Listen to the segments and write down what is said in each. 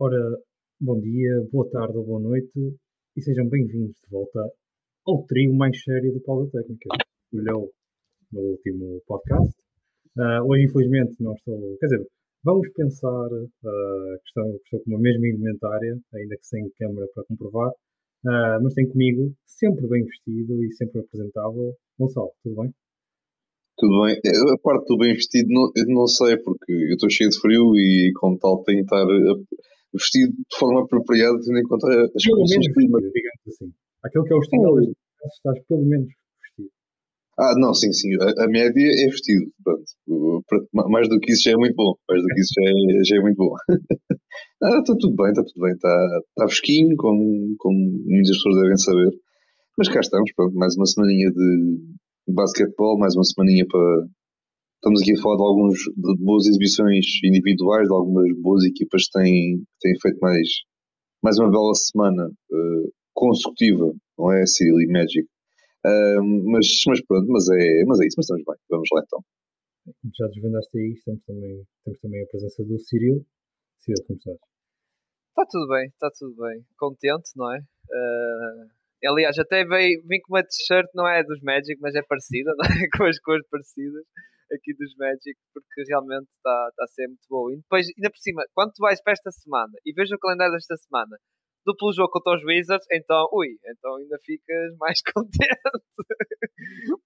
Ora, bom dia, boa tarde ou boa noite e sejam bem-vindos de volta ao trio mais sério do Pausa Técnica. Olhou no último podcast. Uh, hoje, infelizmente, não estou. Quer dizer, vamos pensar uh, que, estou, estou com uma mesma indumentária, ainda que sem câmera para comprovar, uh, mas tem comigo, sempre bem vestido e sempre apresentável, Gonçalo, tudo bem? Tudo bem. A parte do bem vestido, não, eu não sei, porque eu estou cheio de frio e, como tal, tenho que estar vestido de forma apropriada, tendo em conta as pelo condições climáticas. Assim. Aquilo que é o estilo, oh. estás pelo menos vestido. Ah, não, sim, sim. A, a média é vestido. Pronto. Mais do que isso já é muito bom. Mais do que isso já é, já é muito bom. ah, está tudo bem, está tudo bem. Está, está fresquinho, como, como muitas pessoas devem saber. Mas cá estamos, pronto. Mais uma semaninha de basquetebol, mais uma semaninha para, Estamos aqui a falar de algumas de boas exibições individuais, de algumas boas equipas que têm, têm feito mais, mais uma bela semana uh, consecutiva, não é? Cyril e Magic. Uh, mas, mas pronto, mas é, mas é isso, mas estamos bem. Vamos lá então. Já desvendaste aí, temos também, temos também a presença do Cyril. Cyril, como estás? Está tudo bem, está tudo bem. Contente, não é? Uh, aliás, até vim, vim com uma t-shirt, não é dos Magic, mas é parecida, não é? com as cores parecidas aqui dos Magic, porque realmente está tá a ser muito bom. E depois, ainda por cima, quando tu vais para esta semana e vejo o calendário desta semana, duplo jogo contra os Wizards, então, ui, então ainda ficas mais contente.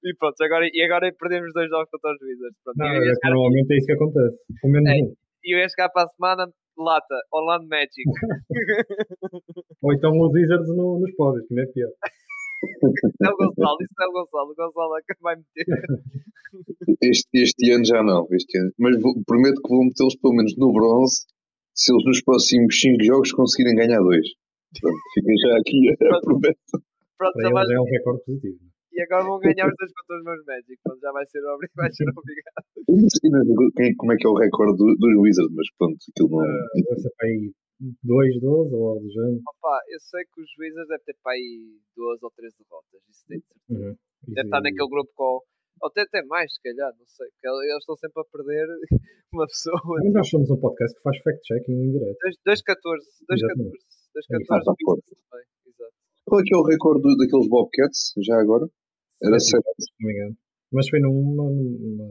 e pronto, agora, e agora perdemos dois jogos contra os Wizards. Pronto, Não, é, normalmente é isso que acontece. Com menos é. E eu ia chegar para a semana, lata, Orlando Magic. Ou então os Wizards no, nos pódios, que não é pior. Isso é o Gonçalo, isso é o Gonçalo. O Gonçalo é que vai meter. Este, este ano já não, este ano. mas vou, prometo que vou metê-los pelo menos no bronze se eles nos próximos 5 jogos conseguirem ganhar dois. Pronto, fica já aqui a promessa. Pronto, já vai... é um recorde positivo. E agora vão ganhar os dois contra os meus Magic, pronto, já vai ser, obri... vai ser obrigado. como é que é o recorde do, dos Wizards, mas pronto, aquilo não. Uh, deve ser para aí 2, 12 ou algo do género. Opa, eu sei que os Wizards devem ter para aí 12 ou 13 derrotas, isso tem de certeza. Uhum. Deve estar naquele grupo com ou até, até mais, se calhar, não sei. Porque eles estão sempre a perder uma pessoa. Mas nós somos um podcast que faz fact-checking em direto. 2-14. 2-14. 2-14 também. Exato. Qual é que é o recorde daqueles Bobcats, já agora? Era 7. Se não me engano. Mas foi numa, numa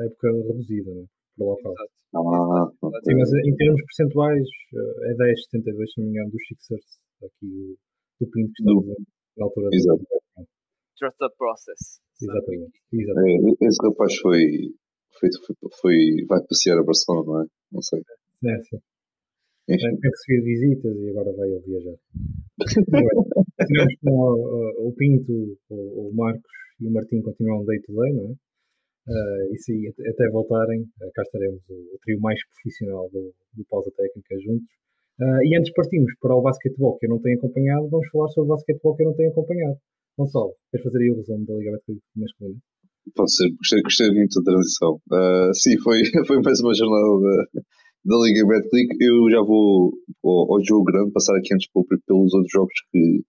época reduzida, né? Para o local. Ah, Sim, mas em termos percentuais eh, é 10, 72, se não me engano, dos Sixers aqui do, do Pinto que estamos na altura Exato. do Trust the process. Exatamente. Exatamente. É, esse rapaz foi, foi, foi, foi, vai passear a Barcelona, não é? Não sei. É, sim. Enfim. Tem que receber visitas e agora vai ele viajar. Tivemos com o, o Pinto, o, o, Marcos e o Martim continuam day to day, não é? Uh, e se até voltarem, uh, cá estaremos o, o, trio mais profissional do, do pausa técnica juntos. Uh, e antes partimos para o basquetebol que eu não tenho acompanhado, vamos falar sobre o basquetebol que eu não tenho acompanhado. Gonçalo, queres fazer aí o resumo da Liga Betclic masculina? Pode ser, gostei, gostei muito da transição. Uh, sim, foi, foi mais uma jornada da, da Liga Betclic. Eu já vou ao, ao, jogo grande, passar aqui antes pelos outros jogos que,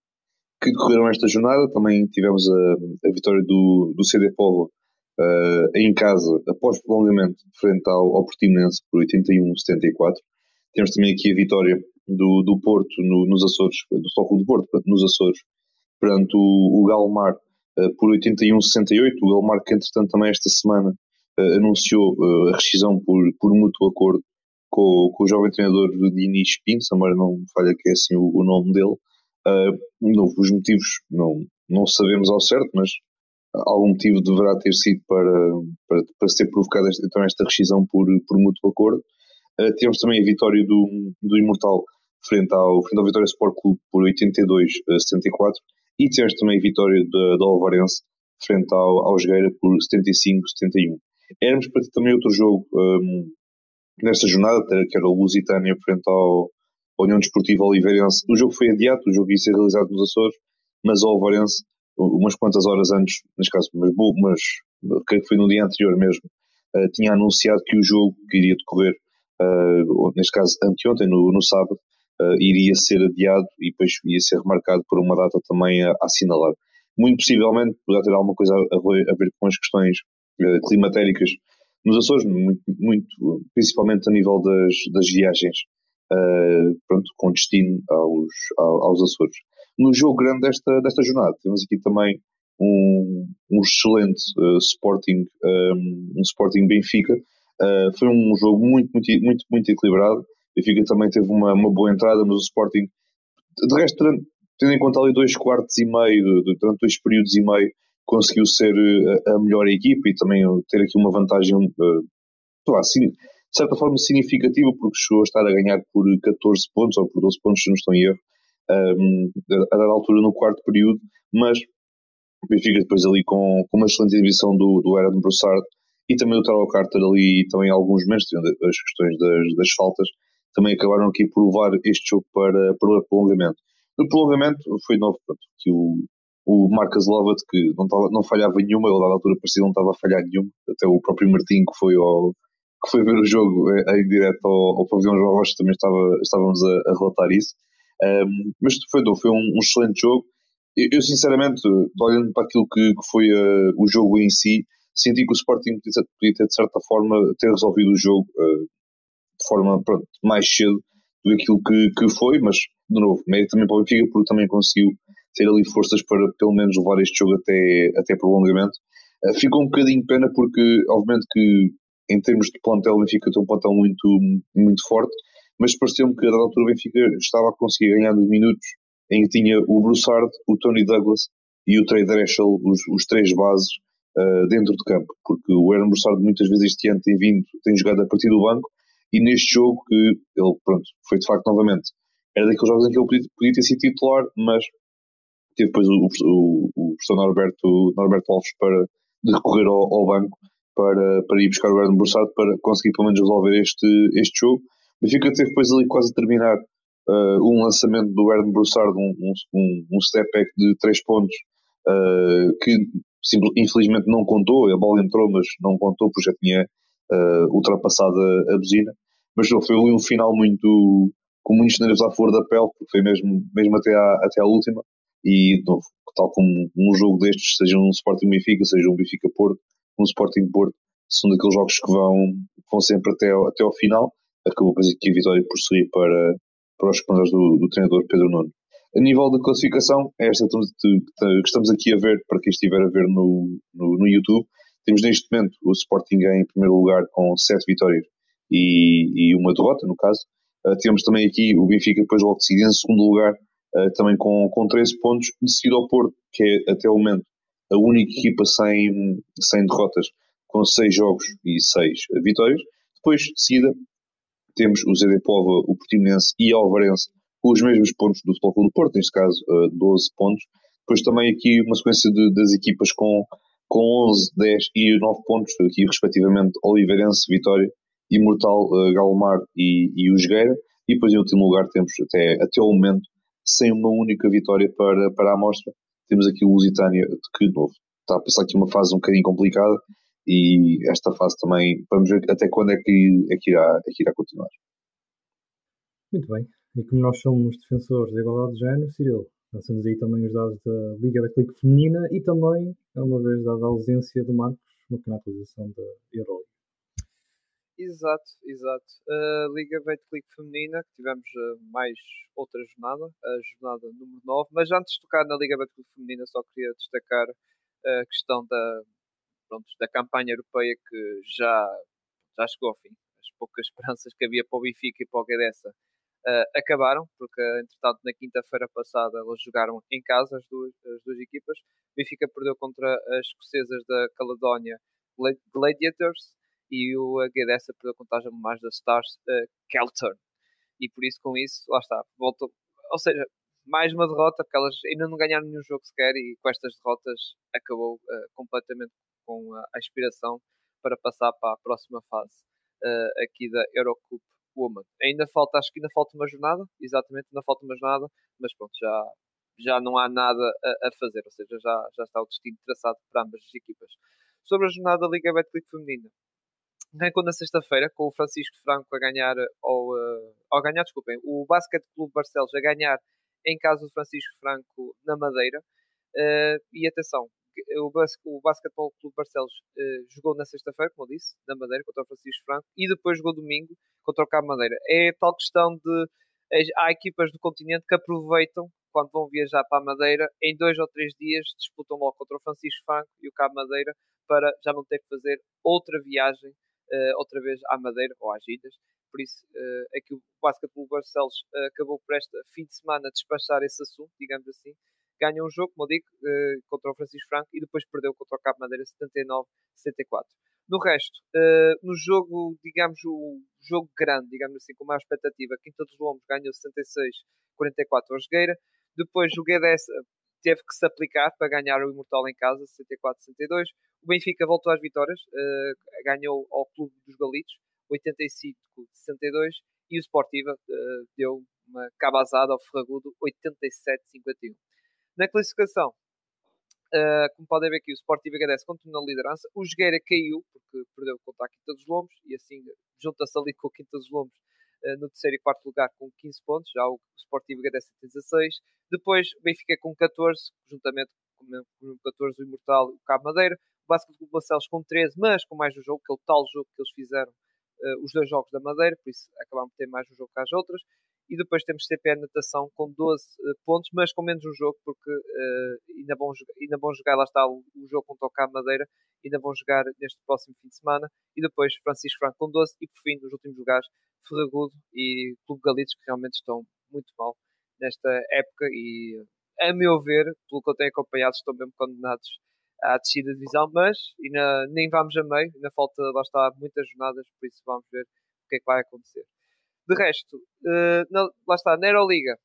que decorreram esta jornada. Também tivemos a, a vitória do, do CD Povo uh, em casa, após prolongamento, frente ao, ao Portimonense por 81-74. Temos também aqui a vitória do, do Porto no, nos Açores, do Foco do Porto, nos Açores, perante o, o Galmar uh, por 81-68. O Galmar que, entretanto, também esta semana uh, anunciou a rescisão por, por mútuo acordo com, com o jovem treinador Diniz Pinto, se não falha que é assim o, o nome dele. Uh, os motivos não, não sabemos ao certo, mas algum motivo deverá ter sido para, para, para ser provocada esta, então esta rescisão por, por mútuo acordo. Uh, temos também a vitória do, do Imortal frente ao, frente ao Vitória Sport Clube por 82-74 e tivemos também a vitória da Alvarense frente ao, ao Jogueira por 75-71. Éramos para ter também outro jogo um, nesta jornada, que era o Lusitânia frente ao, ao União Desportiva Oliveirense. O jogo foi adiado, o jogo ia ser realizado nos Açores, mas o Alvarense, umas quantas horas antes, neste caso, mas, mas creio que foi no dia anterior mesmo, uh, tinha anunciado que o jogo que iria decorrer, uh, neste caso anteontem, no, no sábado, uh, iria ser adiado e depois ia ser remarcado por uma data também a, a assinalar. Muito possivelmente poderá ter alguma coisa a, a ver com as questões climatéricas nos Açores, muito, muito, principalmente a nível das, das viagens pronto, com destino aos, aos Açores. No jogo grande desta, desta jornada, temos aqui também um, um excelente uh, Sporting, um, um, Sporting Benfica. Uh, foi um jogo muito, muito, muito, muito equilibrado. Benfica também teve uma, uma boa entrada, mas o Sporting, de resto, tendo em conta ali dois quartos e meio, durante dois períodos e meio, conseguiu ser a, a melhor equipa e também ter aqui uma vantagem, assim, de certa forma significativa, porque chegou a estar a ganhar por 14 pontos ou por 12 pontos, se não estou em erro, um, a dada altura no quarto período, mas o Benfica depois ali com, com uma excelente exibição do, do Aaron Broussard e também do Tarot Carter ali também alguns momentos, as questões das, das faltas, também acabaram aqui por levar este jogo para, para o prolongamento. No prolongamento foi novo pronto, que o, o Marcos Lovat, que não, tava, não falhava nenhuma, ele da altura parecia não estava a falhar nenhuma, até o próprio Martim que foi, ao, que foi ver o jogo eh, em direto ao, ao pavilhão João Rocha também estava, estávamos a, a relatar isso. Um, mas foi, foi um, um excelente jogo. Eu, eu, sinceramente, olhando para aquilo que, que foi uh, o jogo em si, senti que o Sporting podia ter, de certa forma, ter resolvido o jogo uh, de forma pronto, mais cedo do que aquilo que, que foi, mas, de novo, mérito também para o Benfica, porque também conseguiu ter ali forças para pelo menos levar este jogo até, até prolongamento. Uh, ficou um bocadinho pena porque, obviamente, que em termos de plantel, o Benfica tem um plantel muito, muito forte, mas pareceu-me que a dada altura o Benfica estava a conseguir ganhar nos minutos em que tinha o Broussard, o Tony Douglas e o Trey Dreschel, os, os três bases, uh, dentro de campo, porque o Aaron Broussard muitas vezes este ano tem vindo, tem jogado a partir do banco, e neste jogo que ele, pronto, foi de facto novamente, era daqueles jogos em que ele podia, podia ter sido titular, mas teve depois o, o, o professor Norberto, Norberto Alves para recorrer ao, ao, banco para, para ir buscar o Aaron Broussard para conseguir pelo menos resolver este, este jogo. O Benfica teve depois ali quase a terminar uh, um lançamento do Aaron Broussard, um, um, um step back de 3 pontos, uh, que infelizmente não contou, a bola entrou, mas não contou porque já tinha uh, ultrapassado a, a buzina. Mas não, foi ali um final muito, com muitos nervos à flor da pele, porque foi mesmo, mesmo até, à, até à última. E, novo, tal como um jogo destes, seja um Sporting Benfica, seja um Benfica Porto, um Sporting Porto, são daqueles jogos que vão, vão sempre até até ao final. Acabou depois aqui a vitória por sair para, para os comandados do, do treinador Pedro Nuno. A nível de classificação, é esta que estamos aqui a ver, para quem estiver a ver no, no, no YouTube, temos neste momento o Sporting em primeiro lugar com 7 vitórias e, e uma derrota, no caso. Uh, temos também aqui o Benfica, depois logo de seguida, em segundo lugar, uh, também com, com 13 pontos, de seguida ao Porto, que é até o momento a única equipa sem, sem derrotas, com 6 jogos e 6 vitórias. Depois, de seguida, temos o ZD Pova, o Portimonense e o Alvarense com os mesmos pontos do Futebol Clube do Porto, neste caso uh, 12 pontos. Depois também aqui uma sequência de, das equipas com, com 11, 10 e 9 pontos, aqui respectivamente Oliveirense, Vitória, Imortal, uh, Galmar e, e o Jogueira. E depois em último lugar temos até, até o momento sem uma única vitória para, para a amostra. Temos aqui o Lusitânia, que de novo está a passar aqui uma fase um bocadinho complicada e esta fase também, vamos ver até quando é que, é que, irá, é que irá continuar. Muito bem. E como nós somos defensores da igualdade de género, Cirilo, lançamos aí também os dados da Liga Betclic Feminina e também, uma vez dada a ausência do Marcos, uma pequena atualização da Euroliga. Exato, exato. A Liga Betclic Feminina, que tivemos uh, mais outra jornada, a jornada número 9, mas antes de tocar na Liga Betclic Feminina, só queria destacar a questão da, pronto, da campanha europeia que já, já chegou ao fim. As poucas esperanças que havia para o Benfica e para o Guedessa uh, acabaram, porque entretanto na quinta-feira passada elas jogaram em casa as duas, as duas equipas. O Benfica perdeu contra as escocesas da Caledónia Gladiators e o Guedessa perdeu contra as mais da Stars uh, Keltern. E por isso, com isso, lá está, voltou. Ou seja, mais uma derrota, porque elas ainda não ganharam nenhum jogo sequer e com estas derrotas acabou uh, completamente com a, inspiração para passar para a próxima fase uh, aqui da Eurocup Woman. Ainda falta, acho que ainda falta uma jornada, exatamente, ainda falta uma jornada, mas pronto, já, já não há nada a, a fazer, ou seja, já, já está o destino traçado para ambas as equipas. Sobre a jornada da Liga Betclic Feminina, arrancou na sexta-feira com o Francisco Franco a ganhar, ou uh, ganhar, desculpem, o Basket Clube Barcelos a ganhar em casa do Francisco Franco na Madeira. Uh, e atenção, o, bas o Basquetebol Clube Barcelos uh, jogou na sexta-feira, como eu disse, na Madeira, contra o Francisco Franco, e depois jogou domingo contra o Cabo Madeira. É tal questão de. Há equipas do continente que aproveitam quando vão viajar para a Madeira, em dois ou três dias disputam logo contra o Francisco Franco e o Cabo Madeira para já não ter que fazer outra viagem uh, outra vez à Madeira ou às Ilhas. Por isso uh, é que o Basquetebol Barcelos uh, acabou por esta fim de semana despachar esse assunto, digamos assim. Ganhou um jogo, como eu digo, contra o Francisco Franco e depois perdeu contra o Cabo Madeira 79-74. No resto, no jogo, digamos, o jogo grande, digamos assim, com maior expectativa, Quinta dos Lombos ganhou 66-44 ao Jogueira. Depois o Guedes teve que se aplicar para ganhar o Imortal em casa, 64-62. O Benfica voltou às vitórias, uh, ganhou ao Clube dos Galitos, 85-62. E o Sportiva uh, deu uma cabazada ao Ferragudo, 87-51. Na classificação, uh, como podem ver aqui, o Sportiva agradece continua na liderança. O Jogueira caiu, porque perdeu contra a Quinta dos Lombos, e assim junta-se ali com a Quinta dos Lombos no terceiro e quarto lugar com 15 pontos. Já o Sportivo agradece tem 16. Depois o Benfica com 14, juntamente com o 14 o Imortal e o Cabo Madeira. O Basket Clube Barcelos com 13, mas com mais um jogo, que é o tal jogo que eles fizeram, uh, os dois jogos da Madeira, por isso acabaram por ter mais um jogo que as outras. E depois temos CPN Natação com 12 uh, eh, pontos, mas com menos um jogo, porque uh, ainda, vão, ainda vão jogar, lá está o, o jogo contra o Cabo Madeira, ainda vão jogar neste próximo fim de semana. E depois Francisco Franco com 12, e por fim, nos últimos lugares, Ferragudo e Clube Galitos, que realmente estão muito mal nesta época e, a meu ver, pelo que eu tenho acompanhado, estão mesmo condenados à descida de divisão, mas ainda, nem vamos a meio, ainda falta, lá está, muitas jornadas, por isso vamos ver o que é que vai acontecer. De resto, uh, na, lá está, na Euroliga,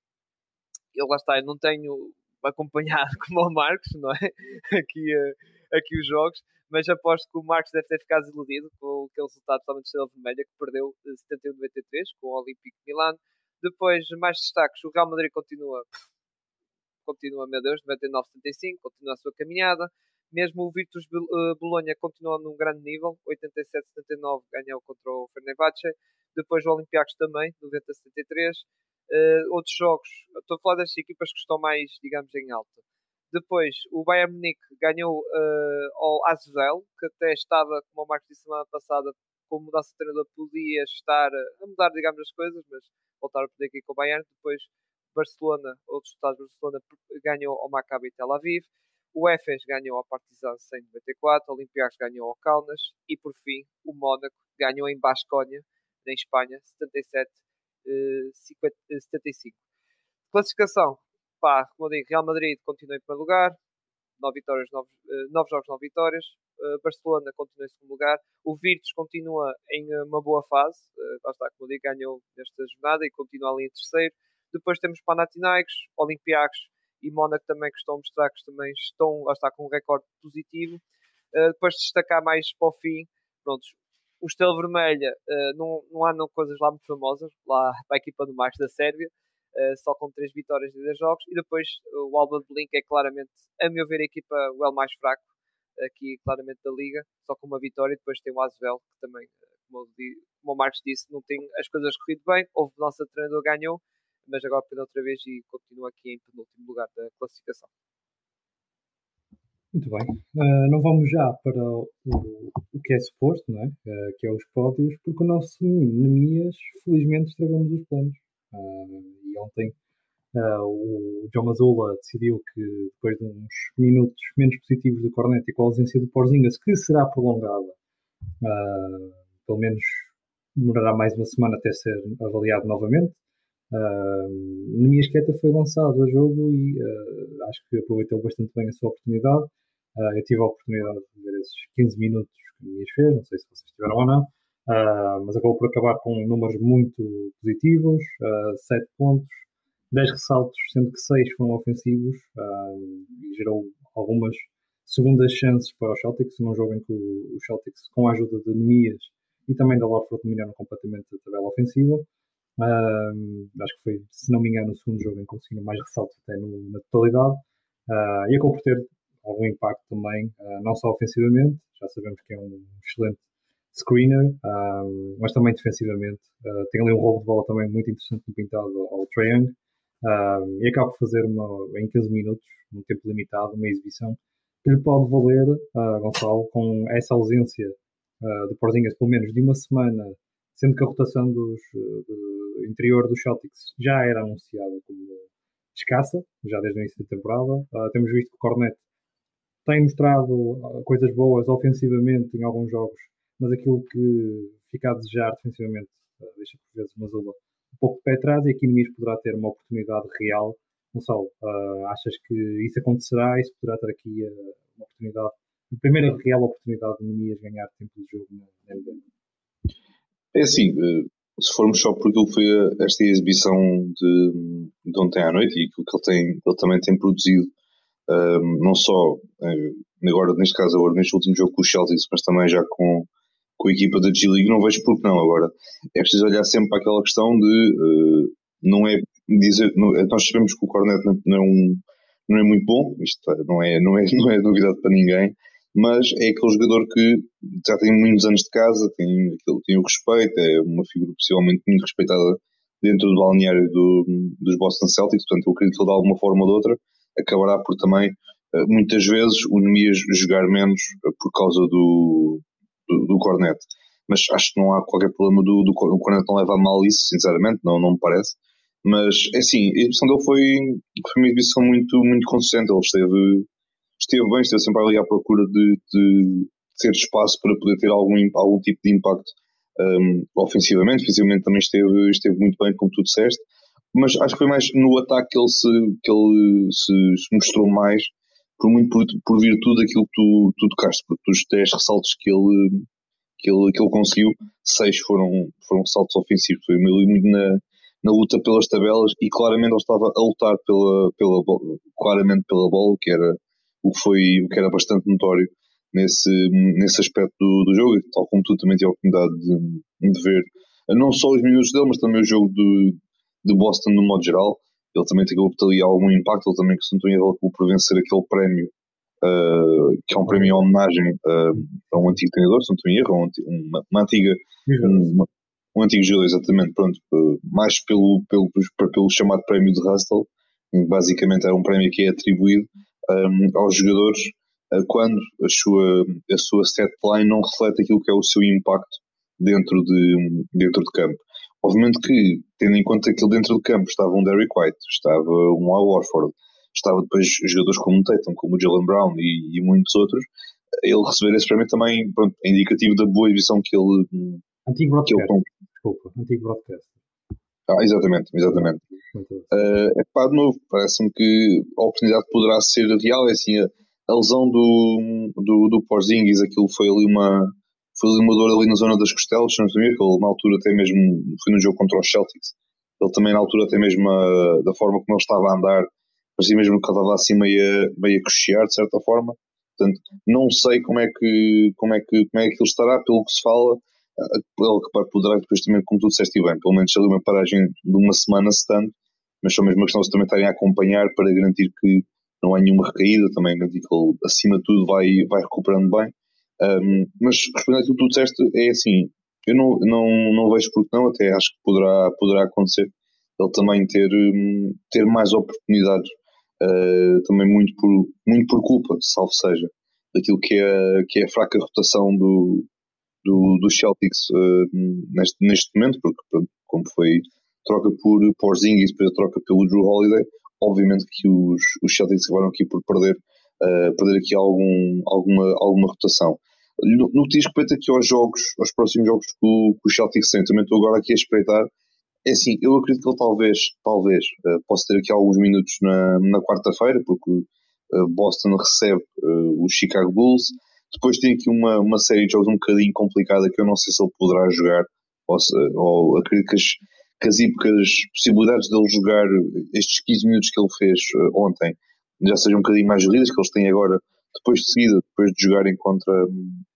eu lá está, eu não tenho acompanhado como o Marcos, não é? aqui, uh, aqui os jogos, mas aposto que o Marcos deve ter ficado desiludido com aquele resultado totalmente de Estrela Vermelha, que perdeu 71-93 com o Olímpico Milano. Depois, mais destaques, o Real Madrid continua, continua, meu Deus, 99-75, continua a sua caminhada. Mesmo o Virtus eh, Bolonha continua num grande nível, 87-79 ganhou contra o Fenerbahçe. Depois o Olympiacos também, 90-73. Uh, eh, outros jogos, estou a falar das equipas que estão mais, digamos, em alta. Depois, o Bayern Munique ganhou uh, ao Asvel, que até estava, como o Marcos disse semana passada, com mudança de treinador, podia estar a mudar, digamos, as coisas, mas voltaram a perder aqui com o Bayern. Depois, Barcelona, outros resultados, Barcelona ganhou ao Maccabi Tel Aviv. O Efes ganhou ao Partizan 194, o Olympiacos ganhou ao Kaunas e por fim o Mónaco ganhou em Bascónia, em Espanha, 77 50, 75. Classificação, pá, como eu digo, Real Madrid continua em primeiro lugar, 9 vitórias, 9, 9 jogos, 9 vitórias. Barcelona continua em segundo lugar. O Virtus continua em uma boa fase. Lá está, como eu digo, ganhou nesta jornada e continua ali em terceiro. Depois temos Panathinaikos, Olympiacos e Mónaco também que estão a mostrar que também estão, lá está, com um recorde positivo. Depois destacar mais para o fim, pronto, o Estrela Vermelha uh, não, não andam coisas lá muito famosas, lá para a equipa do Max da Sérvia, uh, só com 3 vitórias em 10 jogos, e depois o Alba de Blink é claramente, a meu ver, a equipa o L mais fraco aqui claramente da Liga, só com uma vitória, e depois tem o Asvel, que também, como, como o Marcos disse, não tem as coisas corrido bem, houve o nosso treinador ganhou, mas agora perdeu outra vez e continua aqui em penúltimo lugar da classificação. Muito bem. Uh, não vamos já para o, o que é suposto, não é? Uh, que é os pódios, porque o nosso menino Nemias, felizmente, estragou-nos os planos. Uh, e ontem o João Mazzola decidiu que, depois de uns minutos menos positivos do Cornet e com a ausência do Porzingas, que será prolongada, pelo menos demorará mais uma semana até ser avaliado novamente, Uh, Nemias Queta foi lançado a jogo e uh, acho que aproveitou bastante bem a sua oportunidade. Uh, eu tive a oportunidade de ver esses 15 minutos que Nemias fez, não sei se vocês tiveram ou não, uh, mas acabou por acabar com números muito positivos, uh, 7 pontos, 10 ressaltos, sendo que 6 foram ofensivos e gerou algumas segundas chances para os Celtics, num jogo em que os Celtics, com a ajuda de Nemias e também da Lorford, dominaram completamente a tabela ofensiva. Acho que foi, se não me engano, o segundo jogo em que conseguiram mais ressaltos até no, na totalidade. E acabou por ter algum impacto também, uh, não só ofensivamente, já sabemos que é um excelente screener, mas também defensivamente. tem ali um rolo de bola também muito interessante pintado ao Trae Young. e acaba por fazer uma, em 15 minutos, um tempo limitado, uma exibição que lhe pode valer, Gonçalo, com essa ausência de Porzingas, pelo menos de uma semana, sendo que a rotação do interior dos Celtics já era anunciada como escassa, já desde o início da temporada. Temos visto que o Cornet tem mostrado coisas boas ofensivamente em alguns jogos, mas aquilo que fica a desejar defensivamente deixa por vezes uma zula um pouco de pé atrás e aqui Nemias poderá ter uma oportunidade real. Gonçalo, uh, achas que isso acontecerá? Isso poderá ter aqui uh, uma oportunidade, a primeira real oportunidade de Nemias ganhar tempo de jogo na, NBA? É assim, eh, se formos só por aquilo que foi esta exibição de, de ontem à noite e aquilo que ele, tem, ele também tem produzido, não só agora, neste caso, agora neste último jogo com os Celtics, mas também já com, com a equipa da G-League, não vejo por que não. Agora, é preciso olhar sempre para aquela questão de uh, não é dizer. Não, nós sabemos que o Cornet não é, um, não é muito bom, isto é, não é, não, é, não é novidade para ninguém, mas é aquele jogador que já tem muitos anos de casa, tem, tem o respeito, é uma figura possivelmente muito respeitada dentro do balneário do, dos Boston Celtics, portanto eu acredito que ele de alguma forma ou de outra acabará por também eh, muitas vezes o Nemias jogar menos por causa do, do, do Cornet. Mas acho que não há qualquer problema do, do, o Cornet não leva a mal isso, sinceramente, não, não me parece. Mas, é assim, a exibição dele foi, foi uma exibição muito, muito consistente. Ele esteve, esteve bem, esteve sempre ali à procura de, de ter espaço para poder ter algum, algum tipo de impacto um, ofensivamente. Fisicamente também esteve, esteve muito bem, como tu disseste. Mas acho que foi mais no ataque que ele se, que ele se, mostrou mais por muito por, por virtude daquilo que tu, tu tocaste, porque dos 10 ressaltos que ele, que ele, que ele conseguiu, 6 foram, foram ressaltos ofensivos. Foi muito na, na luta pelas tabelas e claramente ele estava a lutar pela, pela, claramente pela bola, que era o que, foi, o que era bastante notório nesse, nesse aspecto do, do jogo, tal como tu também tive a oportunidade de, de ver não só os minutos dele, mas também o jogo de, de Boston no modo geral ele também tem ali algum impacto, ele também, que se não estou em por vencer aquele prémio, uh, que é um prémio em homenagem uh, a um antigo treinador, se não estou em erro, uma, uma antiga, uma, um antigo jogador, exatamente, pronto, uh, mais pelo, pelo, pelo chamado prémio de Hustle, basicamente era um prémio que é atribuído um, aos jogadores quando a sua, a sua set line não reflete aquilo que é o seu impacto dentro de, dentro de campo. Obviamente que, tendo em conta que dentro do campo estava um Derrick White, estava um Al Warford, estava depois jogadores como o Tatum, como o Jalen Brown e, e, muitos outros, ele receber esse prémio também pronto, é indicativo da boa visão que ele. Antigo broadcast. Que ele... Desculpa, antigo broadcast. Ah, exatamente, exatamente. Uh, é pá, de novo, parece-me que a oportunidade poderá ser real. É assim, a, a lesão do, do, do Porzingis, aquilo foi ali uma foi ali uma dor ali na zona das costelas, se não que ele na altura até mesmo foi no jogo contra os Celtics. Ele também na altura até mesmo a, da forma como ele estava a andar, parecia mesmo que ele estava assim meio a, meio a cochear de certa forma. Portanto, não sei como é que como é que como é que ele estará, pelo que se fala, ele que poderá depois também, como tu disseste bem, pelo menos ali uma paragem de uma semana se tanto, mas só mesmo uma questão de também estarem a acompanhar para garantir que não há nenhuma recaída, também garantir que ele acima de tudo vai, vai recuperando bem um, mas respondendo aquilo que tu disseste, é assim, eu não, não, não vejo porque não, até acho que poderá, poderá acontecer ele também ter, hum, ter mais oportunidades, uh, também muito por, muito por culpa, salvo seja, daquilo que é, que é a fraca rotação do, do, do Celtics uh, neste, neste momento, porque pronto, como foi troca por Porzingis, depois a troca pelo Drew Holiday, obviamente que os, os Celtics acabaram aqui por perder, uh, perder aqui algum, alguma, alguma rotação. No, que diz respeito aqui aos jogos, aos próximos jogos que o, Celtics tem, também estou agora aqui a espreitar. É assim, eu acredito que ele talvez, talvez, uh, possa ter aqui alguns minutos na, na quarta-feira, porque uh, Boston recebe uh, os Chicago Bulls. Depois tem aqui uma, uma série de jogos um bocadinho complicada que eu não sei se ele poderá jogar, ou, ou acredito que as, que as hípicas possibilidades dele jogar estes 15 minutos que ele fez ontem já sejam um bocadinho mais reduzidas, que eles têm agora depois de seguida, depois de jogarem contra,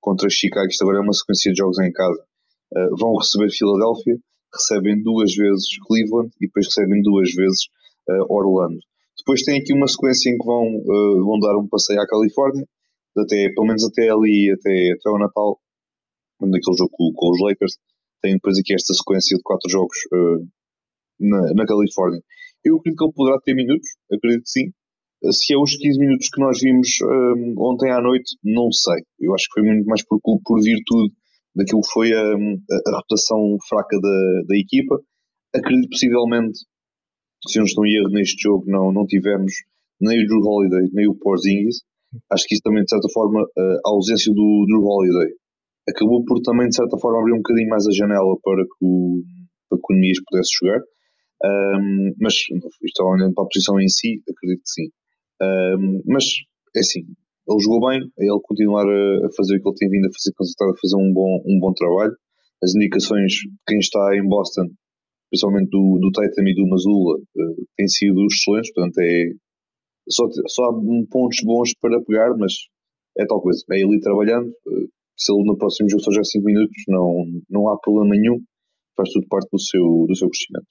contra Chicago, isto agora é uma sequência de jogos em casa, uh, vão receber Filadélfia, recebem duas vezes Cleveland e depois recebem duas vezes uh, Orlando. Depois tem aqui uma sequência em que vão, uh, vão dar um passeio à Califórnia, até, pelo menos até ali, até, até o Natal, naquele jogo com, com, os Lakers. Tem depois aqui esta sequência de quatro jogos na, na Califórnia. Eu acredito que ele poderá ter minutos, acredito que sim, se é os 15 minutos que nós vimos um, ontem à noite, não sei. Eu acho que foi muito mais por, por virtude daquilo que foi a, a, a rotação fraca da, da equipa. Acredito possivelmente, se não estou em erro neste jogo, não, não tivemos nem o Drew Holiday, nem o Porzingis. Acho que isso também, de certa forma, a ausência do Drew Holiday acabou por também, de certa forma, abrir um bocadinho mais a janela para que o, para que o Nemias pudesse jogar. Um, mas, isto olhando para a posição em si, acredito que sim. Um, mas, é assim, ele jogou bem, ele continuar a, fazer o que ele tem vindo a fazer, concentrado a fazer um bom, um bom trabalho. As indicações de quem está em Boston, principalmente do, do Tatum e do Mazula, uh, têm sido excelentes, portanto é só, só há pontos bons para pegar, mas é tal coisa, é ele trabalhando, uh, se ele no próximo jogo só já 5 minutos, não, não há problema nenhum, faz tudo parte do seu, do seu crescimento.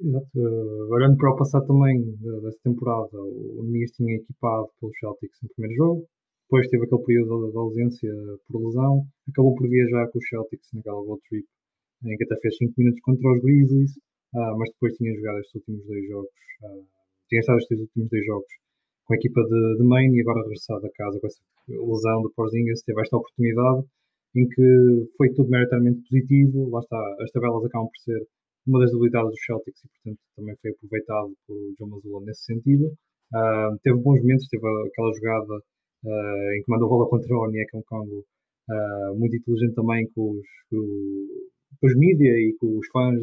Exato. Uh, olhando para o passado também dessa temporada, o Nemias tinha equipado pelos Celtics no primeiro jogo, depois teve aquele período de ausência por lesão, acabou por viajar com os Celtics naquela road trip, em que até fez 5 minutos contra os Grizzlies, uh, mas depois tinha jogado estes últimos dois jogos, uh, tinha estado estes últimos dois jogos com a equipa de, de Maine e agora regressado a casa com essa lesão de Porzingis, teve esta oportunidade em que foi tudo meritariamente positivo, lá está, as tabelas acabam por ser uma das debilidades dos Celtics e, portanto, também foi aproveitado por Joe Mazzulla nesse sentido. Uh, teve bons momentos, teve aquela jogada uh, em que mandou bola contra o Onyeka Congo, uh, muito inteligente também com os, com, os mídia e com os fãs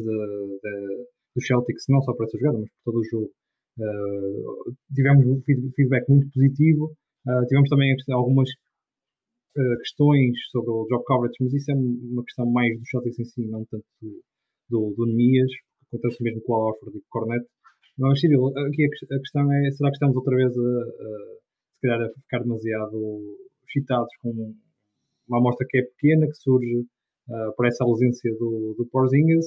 dos Celtics, não só para essa jogada, mas por todo o jogo. Tivemos um feedback muito positivo. tivemos também algumas questões sobre o drop coverage, mas isso é uma questão mais dos Celtics em si, não tanto do, do, do Nemias, acontece mesmo com o Al Orford e com o Cornet. Mas, Cyril, aqui a, questão é: será que estamos outra vez a, a, se calhar, a ficar demasiado excitados com uma amostra que é pequena, que surge uh, por essa ausência do, do Porzingis,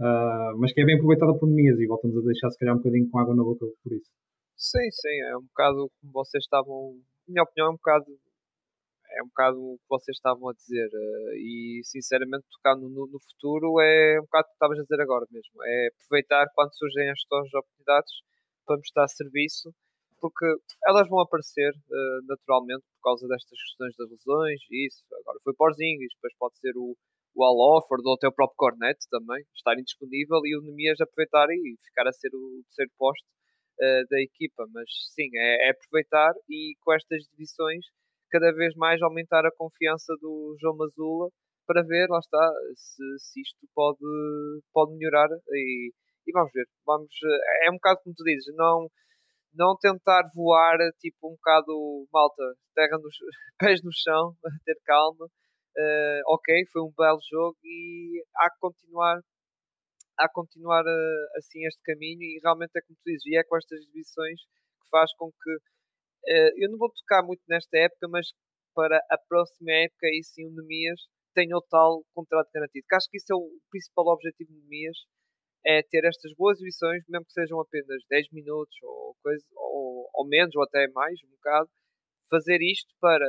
uh, mas que é bem aproveitada por Nemias e voltamos a deixar, se calhar, um bocadinho com água na boca por isso? Sim, sim, é um bocado como vocês estavam, na minha opinião, é um bocado é um bocado o que vocês estavam a dizer uh, e sinceramente tocar no, no, futuro é um bocado o que estavas a dizer agora mesmo é aproveitar quando surgem estas oportunidades para mostrar serviço porque elas vão aparecer uh, naturalmente por causa destas questões das lesões e isso, agora foi Porzingis depois pode ser o, o Al Offord ou até o próprio Cornet também, estar indisponível e o Nemias aproveitar e ficar a ser o terceiro posto uh, da equipa, mas sim, é, é aproveitar e com estas divisões cada vez mais aumentar a confiança do João Mazula para ver, lá está, se, se isto pode, pode melhorar e, e vamos ver. Vamos, é um bocado como tu dizes, não, não tentar voar tipo um bocado malta, terra nos pés no chão, ter calma. Uh, ok, foi um belo jogo e há que continuar que continuar uh, assim este caminho e realmente é como tu dizes, e é com estas exibições que faz com que eu não vou tocar muito nesta época, mas para a próxima época, e sim o Nemias tenha o tal contrato garantido. Que acho que isso é o principal objetivo do Nemias, é ter estas boas exibições, mesmo que sejam apenas 10 minutos ou, coisa, ou, ou menos, ou até mais, um bocado, fazer isto para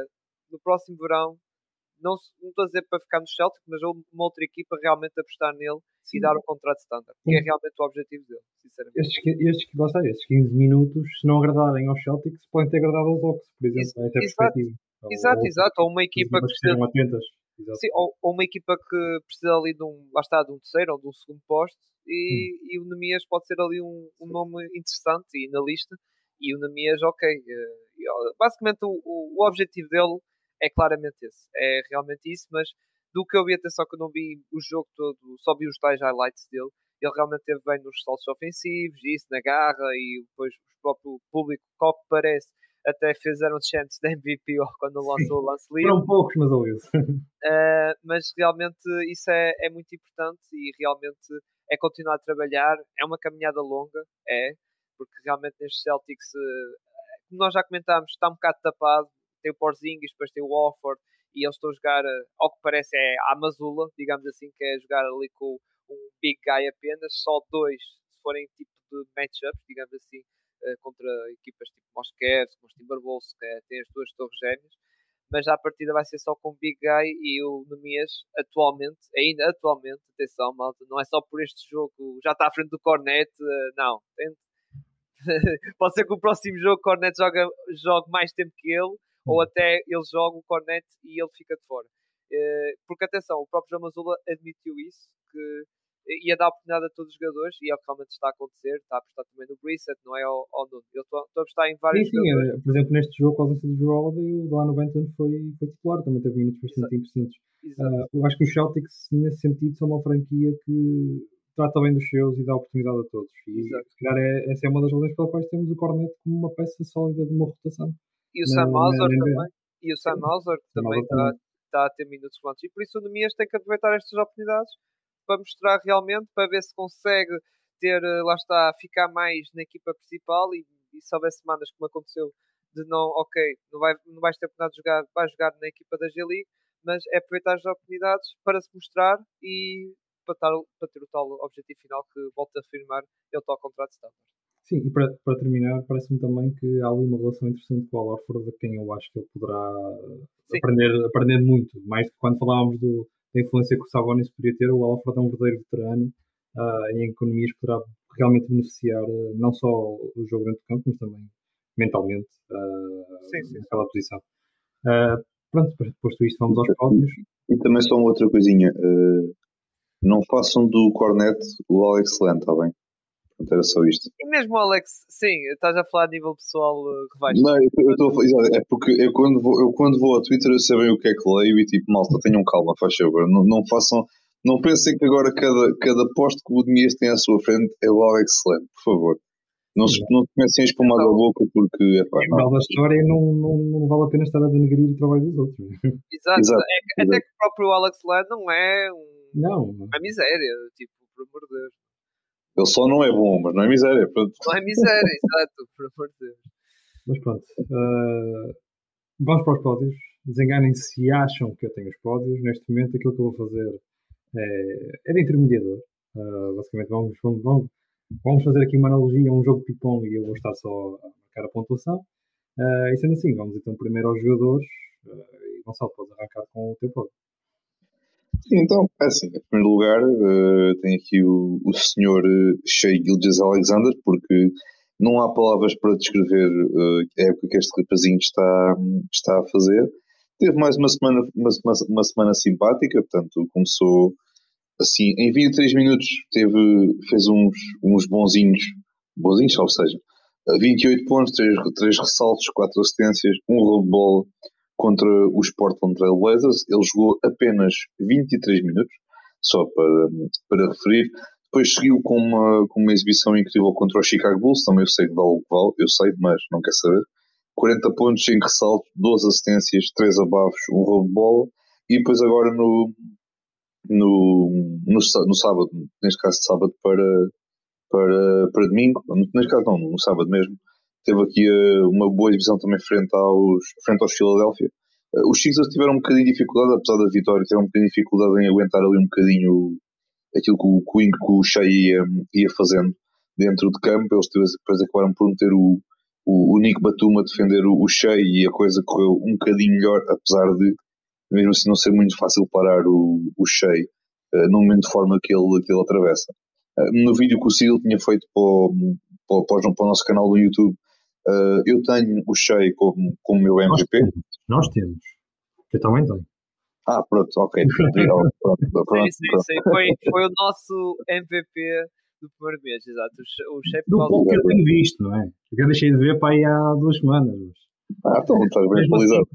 no próximo verão não, não estou a dizer para ficar no Celtic, mas uma outra equipa realmente apostar nele Sim. e dar o contrato standard, que é realmente o objetivo dele, sinceramente. Estes, estes, lá estes 15 minutos, se não agradarem aos Celtics, podem ter agradado aos Ox, por exemplo, Isso, essa perspectiva. Exato, ou, exato, ou uma equipa que precisa, atentas. Sim, ou, ou, uma equipa que precisa ali de um, lá está, de um terceiro ou de um segundo posto e, hum. e o Nemias pode ser ali um, um nome interessante e na lista e o Nemias, ok, uh, basicamente o, o, o objetivo dele é claramente esse. É realmente isso, mas do que eu vi, atenção que eu não vi o jogo todo, só vi os tais highlights dele. Ele realmente teve bem nos saltos ofensivos, isso, na garra, e depois o próprio público, que parece, até fizeram chants de MVP quando lançou o lance livre. Foram poucos, mas ouviu uh, Mas realmente isso é, é muito importante e realmente é continuar a trabalhar. É uma caminhada longa, é, porque realmente nestes Celtics, como nós já comentámos, está um bocado tapado tem o Porzingis, depois tem o Wofford, e eles estão a jogar, eh, ao que parece, é a Mazula, digamos assim, que é jogar ali com um big guy apenas, só dois, se forem tipo de matchups, digamos assim, eh, contra equipas tipo Mosquets, como os Timberwolves, que é, tem as duas torres gêmeas, mas a partida vai ser só com o Big Guy e o Nemias atualmente, ainda atualmente, atenção malta, não é só por este jogo, já está à frente do Cornet, eh, não, Pode ser que o próximo jogo o Cornet joga, jogue mais tempo que ele, ou hum. até ele joga o Cornet e ele fica de fora. Uh, porque atenção, o próprio João Mazula admitiu isso, que ia dar oportunidade a todos os jogadores e é o que realmente está a acontecer. Está a apostar também no Brissett, não é ao, ao Nuno. Eu estou, a apostar em vários. Sim, sim é, por exemplo, neste jogo, com a ausência do Holiday, o Delano Benton foi, foi titular, também teve minutos bastante interessantes. Uh, eu acho que os Celtics, nesse sentido, são uma franquia que trata bem dos seus e dá oportunidade a todos. E Exato. se calhar é, essa é uma das razões pelas quais temos o Cornet como uma peça sólida de uma rotação. E o Sam Hauser também. E o Sam Hauser também está, está a ter minutos relevantes. E por isso o Nemias tem que aproveitar estas oportunidades para mostrar realmente, para ver se consegue ter, eh, lá está, ficar mais na equipa principal e, e se houver semanas como aconteceu de não, ok, não, vai, não vais ter oportunidade de jogar, vais jogar na equipa da G-League, mas é aproveitar as oportunidades para se mostrar e para, tar, para ter o tal objetivo final que, volto a afirmar, é o tal contrato de standard. Sim, e para, para terminar, parece-me também que há ali uma relação interessante com o Al Orford, de quem eu acho que ele poderá aprender, aprender muito, mais do que quando falávamos do, da influência que o Sabonis poderia ter, o Alfred é um verdadeiro veterano uh, em economias poderá realmente beneficiar uh, não só o jogo dentro do campo, mas também mentalmente uh, sim, sim. naquela posição. Uh, pronto, posto isto, vamos aos pódios. E também só uma outra coisinha. não façam do Cornet o Alex Land, está bem? Portanto, era só isto. E mesmo Alex, sim, estás a falar a nível pessoal que vais. Não, eu estou a falar, é porque eu quando, vou, eu quando vou ao Twitter eu sei bem o que é que leio e tipo, malta, tenham calma, faz favor. Não, não façam, não pensem que agora cada, cada posto que o Diniz tem à sua frente é o Alex Lane, por favor. Não, se, não comecem a espumar da boca porque é pá, não. da história não, não, não vale a pena estar a denegrir o trabalho dos outros. Exato, exato, é, exato. até que o próprio Alex Lane não é um, não. uma miséria, tipo, por amor de Deus. Ele só não é bom, mas não é miséria. Pronto. Não é miséria, exato, por amor de Deus. Mas pronto. Uh, vamos para os pódios. Desenganem-se se acham que eu tenho os pódios. Neste momento, aquilo que eu vou fazer é, é de intermediador. Uh, basicamente, vamos, vamos, vamos, vamos, fazer aqui uma analogia a um jogo de ping-pong e eu vou estar só a marcar a pontuação. Uh, e sendo assim, vamos então primeiro aos jogadores. Uh, e Gonçalo, podes arrancar com o teu pódio. Então, é assim, em primeiro lugar, uh, tem aqui o, o senhor uh, Shea Gilges Alexander, porque não há palavras para descrever uh, a época que este rapazinho está, está a fazer. Teve mais uma semana, uma, uma, uma semana simpática, portanto, começou assim, em 23 minutos teve, fez uns, uns bonzinhos, bonzinhos, ou seja, 28 pontos, 3, 3 ressaltos, 4 assistências, um roubo de bola, contra os Portland Trail Blazers. Ele jogou apenas 23 minutos, só para, para referir. Depois seguiu com uma, com uma exibição incrível contra o Chicago Bulls, também eu sei que vale o que vale, eu sei, mas não quer saber. 40 pontos, 5 ressaltos, 12 assistências, 3 abafos, um roubo de bola. E depois agora no, no, no, no sábado, neste caso sábado para, para, para domingo, neste caso não, no sábado mesmo, teve aqui uh, uma boa divisão também frente aos, frente aos Philadelphia. Uh, os Sixers tiveram um bocadinho de dificuldade, apesar da vitória, tiveram um bocadinho de dificuldade em aguentar ali um bocadinho aquilo que o, que o Shea ia, ia fazendo dentro de campo. Eles depois acabaram por meter o, o, o Nick Batum a defender o, o Shea e a coisa correu um bocadinho melhor, apesar de mesmo assim não ser muito fácil parar o, o Shea uh, no momento de forma que ele, que ele atravessa. Uh, no vídeo que o Cyril tinha feito para o, para, para, para o nosso canal do YouTube, Uh, eu tenho o Shea como, como meu MVP. Nós temos. Nós temos. Eu também tenho. Ah, pronto, ok. pronto, pronto, pronto, sim, sim, sim. Foi, foi o nosso MVP do primeiro mês, exato. O, o Shea Do pouco que eu tenho visto, não é? Eu deixei de ver para aí há duas semanas. Ah, então estás bem atualizado.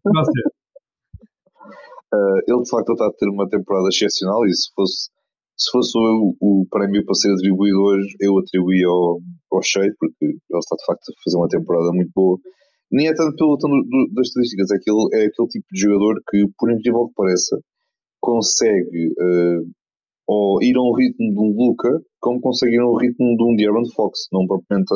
Uh, ele de facto está a ter uma temporada excepcional e se fosse se fosse o, o prémio para ser atribuído hoje, eu atribuía ao, ao Shea, porque ele está de facto a fazer uma temporada muito boa. Nem é tanto pelo tanto das estatísticas, é aquele, é aquele tipo de jogador que, por incrível que pareça, consegue uh, ou ir a um ritmo de um Luca, como consegue ir a um ritmo de um De'Aaron Fox. Não propriamente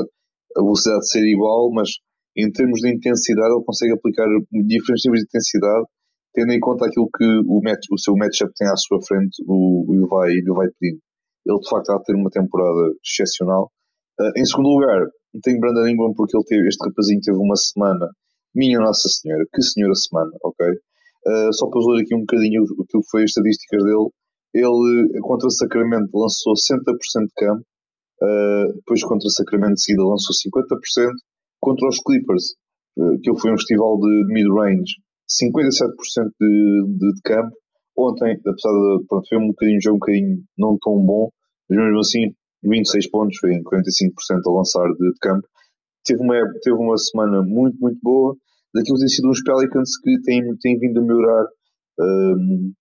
a velocidade de ser igual, mas em termos de intensidade, ele consegue aplicar diferentes níveis de intensidade tendo em conta aquilo que o, match, o seu matchup tem à sua frente, o, o vai, o pedindo. Ele de facto está a ter uma temporada excepcional. Uh, em segundo lugar, tenho Brandon Ingram porque ele teve, este rapazinho teve uma semana, minha Nossa Senhora, que senhora semana, ok? Uh, só para ler aqui um bocadinho aquilo que foi as estatísticas dele, ele contra Sacramento lançou 60% de campo, Uh, depois contra Sacramento de seguida lançou 50%. Contra os Clippers, que foi um festival de mid-range, 57% de, de, de, campo. Ontem, apesar de pronto, foi um bocadinho jogo um bocadinho não tão bom, mas mesmo assim 26 pontos, foi em 45% a lançar de, de, campo. Teve uma, teve uma semana muito, muito boa. Daquilo tem sido uns Pelicans que têm, têm vindo a melhorar um,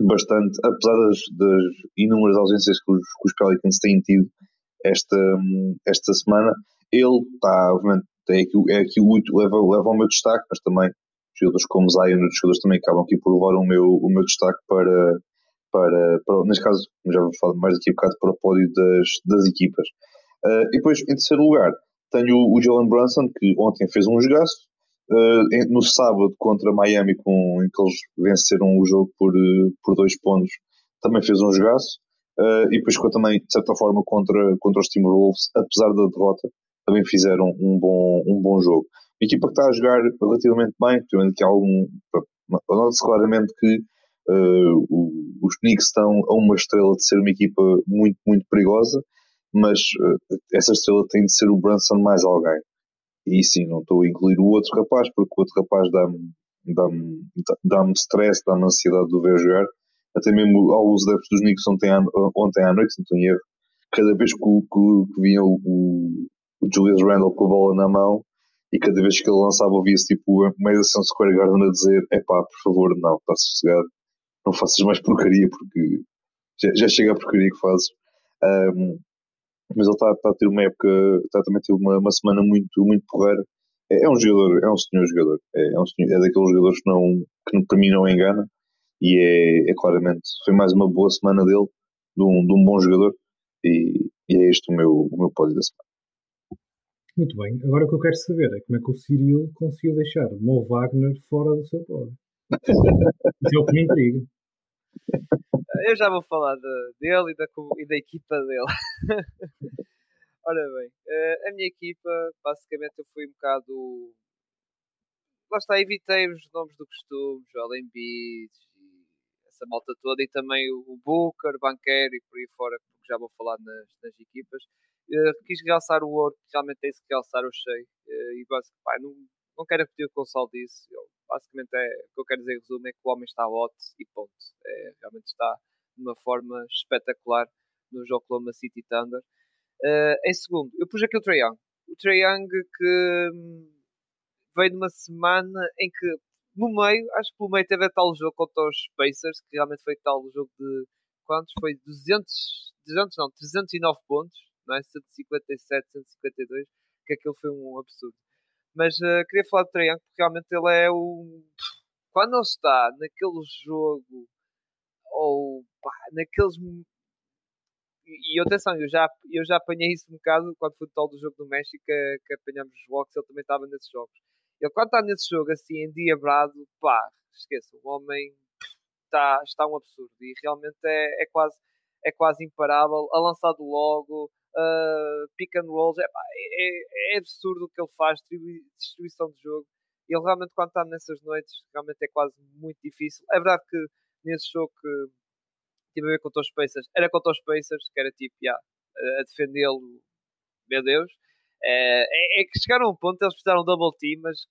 bastante, apesar das, das, inúmeras ausências que os, que os Pelicans têm tido esta, esta semana. Ele está, obviamente, aqui, é aqui o leva, leva o meu destaque, mas também jogadores como Zion, os jogadores também acabam aqui por levar o meu, o meu destaque para, para, para, neste caso, já vou falar mais daqui a bocado, para o pódio das, das equipas. Uh, e depois, em terceiro lugar, tenho o Jalen Brunson, que ontem fez um jogaço, uh, no sábado contra Miami, com, em que eles venceram o jogo por, por dois pontos, também fez um jogaço. Uh, e depois também, de certa forma, contra, contra os Timberwolves, apesar da derrota, também fizeram um bom, um bom jogo. Equipa que está a jogar relativamente bem, que há algum. Nota-se claramente que uh, os Knicks estão a uma estrela de ser uma equipa muito, muito perigosa, mas uh, essa estrela tem de ser o Brunson mais alguém. E sim, não estou a incluir o outro rapaz, porque o outro rapaz dá-me dá-me dá stress, dá-me ansiedade de o ver jogar. Até mesmo alguns adeptos dos Knicks ontem à, ontem à noite, não estou em erro, cada vez que, que, que vinha o, o Julius Randle com a bola na mão e cada vez que ele lançava ouvia-se tipo o Madison Square Garden a dizer é pá, por favor, não, está sossegado, não faças mais porcaria porque já, já chega a porcaria que fazes. Um, mas ele está tá a ter uma época, está também a ter uma, uma semana muito, muito porreira. É, é, um jogador, é um senhor jogador. É, é, um senhor, é daqueles jogadores que, não, que para mim não engana. E é, é claramente, foi mais uma boa semana dele, de um, de um bom jogador. E, e é este o meu, o meu pódio da semana. Muito bem. Agora o que eu quero saber é como é que o Cyril conseguiu deixar o Mo Wagner fora do seu pódio. Isso é o que me intriga. Eu já vou falar de, dele e da, e da equipa dele. Ora bem, eh, a minha equipa, basicamente, eu fui um bocado. Lá está, evitei os nomes do costume, Joel Embiid e essa malta toda, e também o Booker, Banqueiro e por aí fora, porque já vou falar nas, nas equipas. Uh, quis realçar o ouro, que realmente isso que realçar, eu sei. Uh, e basicamente, pá, não, não quero repetir o que o Console disse. Eu, basicamente, é, o que eu quero dizer em resumo é que o homem está hot e ponto. É, realmente está de uma forma espetacular no jogo Oklahoma City Thunder. Uh, em segundo, eu pus aqui o Trae Young. O Trae Young que hum, veio de uma semana em que no meio, acho que pelo meio teve tal jogo contra os Pacers, que realmente foi tal jogo de quantos? Foi 200, 200 não, 309 pontos, não é? 157, 152, que aquilo foi um absurdo. Mas uh, queria falar do Young porque realmente ele é o. Quando ele está naquele jogo ou pá, naqueles. E, atenção, eu já, eu já apanhei isso um bocado quando foi o tal do jogo do México que, que apanhamos os Walks, ele também estava nesses jogos. Ele quando está nesse jogo assim, endiabrado, pá, esqueça, o homem está, está um absurdo e realmente é, é, quase, é quase imparável, a lançado logo, uh, pick and rolls, é, é, é, absurdo o que ele faz, distribuição de jogo. Ele realmente, quando está nessas noites, realmente é quase muito difícil. É verdade que nesse jogo que tive a ver contra os Pacers, era contra os Pacers, que era tipo, yeah, a defendê-lo, meu Deus. É, é, é, que chegaram a um ponto, eles fizeram double team, mas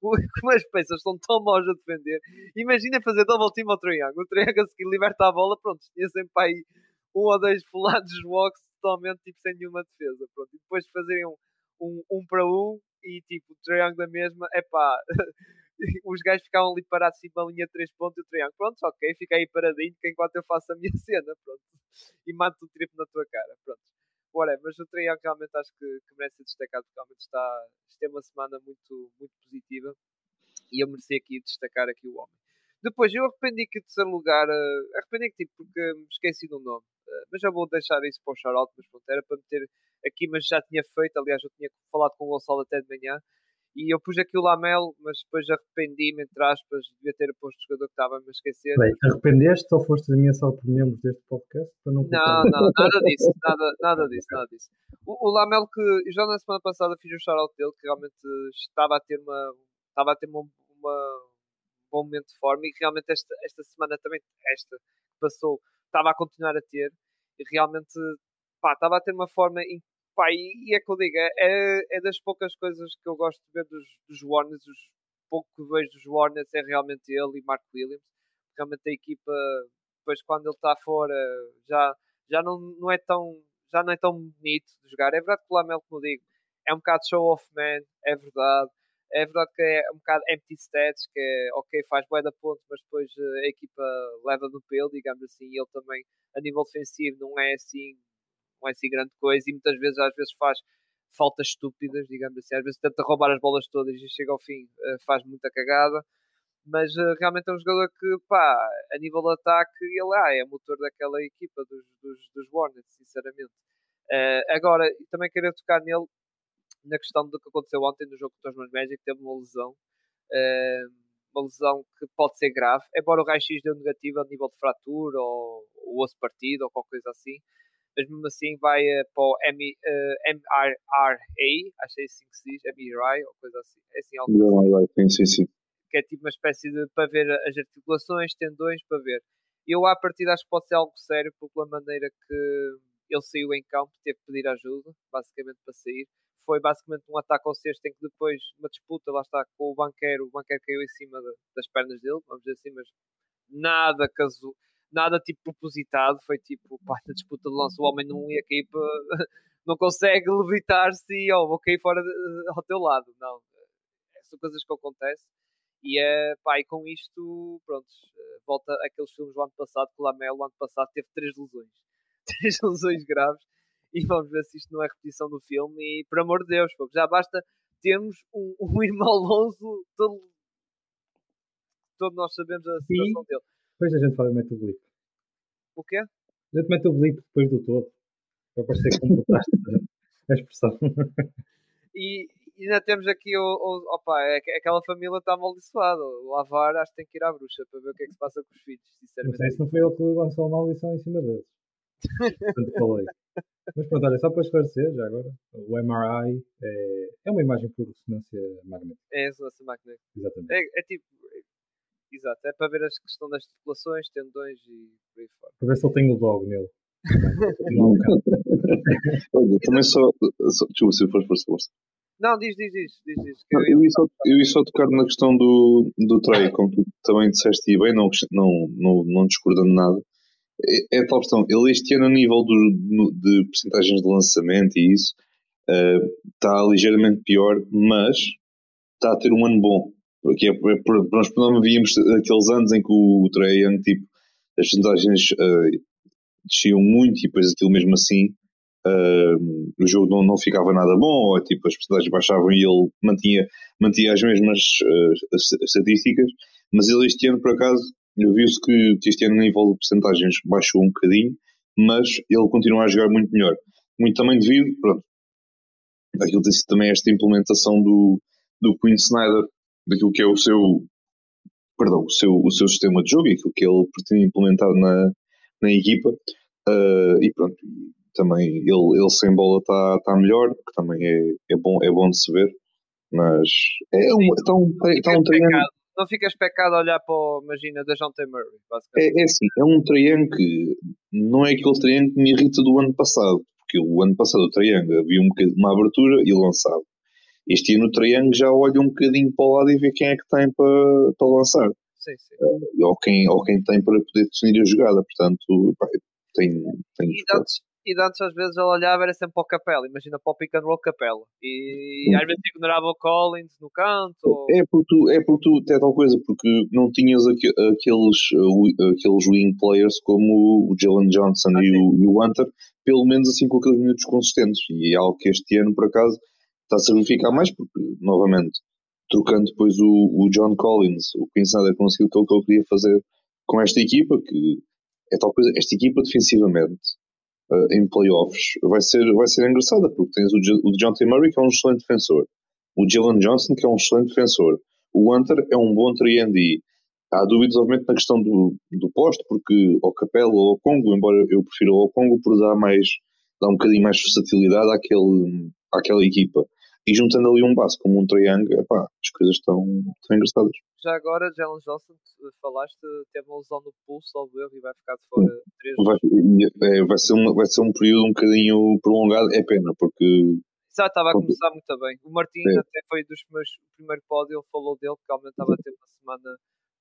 como as Pacers estão tão maus a defender, imagina fazer double team ao Triangle. O Triangle a seguir liberta a bola, pronto, tinha sempre aí um ou dois fulados walks totalmente tipo, sem nenhuma defesa. Pronto. E depois fazerem um, um, um para um e tipo, o triângulo da mesma, é pá, os gajos ficavam ali parados assim, uma linha de 3 pontos e o triângulo, pronto, ok, fica aí paradinho que enquanto eu faço a minha cena, pronto, e mato o triplo na tua cara, pronto. Ora, mas o triângulo realmente acho que, que merece ser destacado, porque realmente está, está uma semana muito, muito positiva e eu mereci aqui destacar aqui o homem. Depois, eu arrependi que o terceiro lugar, uh, arrependi que tipo, porque me esqueci do nome. Uh, mas já vou deixar isso para o shoutout, mas pronto, era para meter aqui, mas já tinha feito, aliás, eu tinha falado com o Gonçalo até de manhã, e eu pus aqui o Lamelo, mas depois arrependi-me, entre aspas, devia ter posto o jogador que estava a me esquecer. Bem, arrependeste ou foste ameaçado por membros deste podcast? Para não, não, não, nada disso, nada, nada disso, nada disso. O, o Lamelo que já na semana passada fiz o shoutout dele, que realmente estava a ter uma, estava a ter uma, uma bom momento de forma e realmente esta, esta semana também, esta que passou, estava a continuar a ter e realmente pá, estava a ter uma forma. Pá, e, e é que eu digo, é, é das poucas coisas que eu gosto de ver dos, dos Warners, os pouco que vejo dos Warners é realmente ele e Mark Williams. Realmente a equipa, depois quando ele está fora, já, já não, não é tão já não é tão bonito de jogar. É verdade que o Lamelo, como digo, é um bocado show off man, é verdade. É verdade que é um bocado empty stats, que é ok, faz bué da ponto, mas depois eh, a equipa leva no pelo, digamos assim, e ele também, a nível defensivo, não é assim, não é assim grande coisa, e muitas vezes, às vezes faz faltas estúpidas, digamos assim, às vezes tenta roubar as bolas todas e chega ao fim, eh, faz muita cagada, mas uh, realmente é um jogador que, pá, a nível de ataque, ele ah, é motor daquela equipa dos, dos, dos Hornets, sinceramente. Uh, agora, também queria tocar nele na questão do que aconteceu ontem no jogo contra os meus Magic, teve uma lesão, uh, uma lesão que pode ser grave, embora o raio-x deu negativo a nível de fratura ou, ou osso partido ou qualquer coisa assim, mas mesmo assim vai uh, para o M, uh, MRRA, acho que é assim que se diz, MRI ou coisa assim. É assim, algo assim. que é tipo uma espécie de para ver as articulações, tendões, para ver. Eu à partida acho que pode ser algo sério pela maneira que ele saiu em campo, teve que pedir ajuda, basicamente para sair. Foi basicamente um ataque ao cesto em que depois uma disputa, lá está, com o banqueiro, o banqueiro caiu em cima de, das pernas dele, vamos dizer assim, mas nada casual, nada tipo propositado, foi tipo, pá, na disputa de lança o homem não ia cair para, não consegue levitar-se e oh, vou cair fora de, ao teu lado, não. São coisas que acontecem e, é, pá, e com isto, pronto, eh, volta aqueles filmes do ano passado, que o Lamelo, o ano passado, teve três lesões. Três lesões graves. E vamos ver se isto não é repetição do filme. E, por amor de Deus, já basta termos um, um irmão Alonso todo, todos nós sabemos a situação e dele. Depois a gente fala mete o blip. O quê? A gente mete o blip depois do todo. Para parecer que completaste a expressão. E, e ainda temos aqui o, o opa, é, aquela família está amaldiçoada. O Lavar acho que tem que ir à bruxa para ver o que é que se passa com os filhos, sinceramente. Não sei se não foi ele que lançou a maldição em cima deles. Portanto, falei. Mas pronto, olha, só para esclarecer, já agora, o MRI é, é uma imagem por ressonância magnética. É ressonância magnética. Exatamente. É, é tipo, é, exato, é para ver a questão das articulações, tendões e por aí fora. Para ver se ele tem o dog nele. Olha, também só, só. Desculpa, se for força, não, diz, diz, diz. diz, diz eu, eu, ia só, eu ia só tocar na questão do, do Trey, como tu também disseste e bem, não, não, não, não discordando nada. É, é tal questão, ele este ano a nível do, de porcentagens de lançamento e isso está ligeiramente pior, mas está a ter um ano bom. Porque é, é, nós não víamos aqueles anos em que o, Trey Young, tipo, as porcentagens uh, desciam muito e depois aquilo mesmo assim uh, o jogo não, não ficava nada bom, ou tipo, as personagens baixavam e ele mantinha, mantinha as mesmas uh, estatísticas, mas ele este ano, por acaso, viu-se que, que este ano, a nível de porcentagens, baixou um bocadinho, mas ele continua a jogar muito melhor. Muito também devido, pronto, aquilo tem sido também esta implementação do, do Queen Snyder, daquilo que é o seu, perdão, o seu, o seu sistema de jogo e aquilo que ele pretende implementar na, na equipa. Uh, e pronto, também ele, ele sem bola está tá melhor, que também é, é, bom, é bom de se ver, mas é um, está um, está um triângulo. Não ficas pecado a olhar para o, imagina, da John T. Murray, É, é assim, é um triângulo que não é aquele triângulo que me irrita do ano passado, porque o ano passado o triângulo havia um uma abertura e lançava. Este ano o triângulo já olha um bocadinho para o lado e vê quem é que tem para, para lançar. Sim, sim. Uh, ou, quem, ou quem tem para poder definir a jogada. Portanto, pá, tem, tem e, antes, e antes às vezes ele olhava era sempre para o Capela, imagina para o pick and roll Capela. E às vezes ignorava o Collins no canto. Ou... É porque tu, é porque tu é tal coisa, porque não tinhas aqu aqueles, uh, aqueles wing players como o Jalen Johnson ah, e, o, e, o, Hunter, pelo menos assim com aqueles minutos consistentes. E é algo que este ano, por acaso, está a verificar mais, porque, novamente, trocando depois o, o John Collins, o Queen Snyder conseguiu aquilo que ele queria fazer com esta equipa, que é tal coisa, esta equipa defensivamente uh, em playoffs vai ser, vai ser engraçada, porque tens o, o John T. Murray, que é um excelente defensor, o Jalen Johnson, que é um excelente defensor, o Hunter é um bom 3D. Há dúvidas, obviamente, na questão do, do posto, porque o Capela ou o Congo, embora eu prefira o Congo por dar mais, dar um bocadinho mais versatilidade àquele, àquela equipa. E juntando ali um base como um triângulo, epá, as coisas estão, estão engraçadas. Já agora, Jalen Johnson, falaste, teve uma lesão no pulso ao erro e vai ficar de fora três vai, é, vai, ser um, vai ser um período um bocadinho prolongado, é pena, porque. Já estava a começar muito bem. O Martim é. até foi dos meus primeiro pódio, ele falou dele que realmente estava a ter uma semana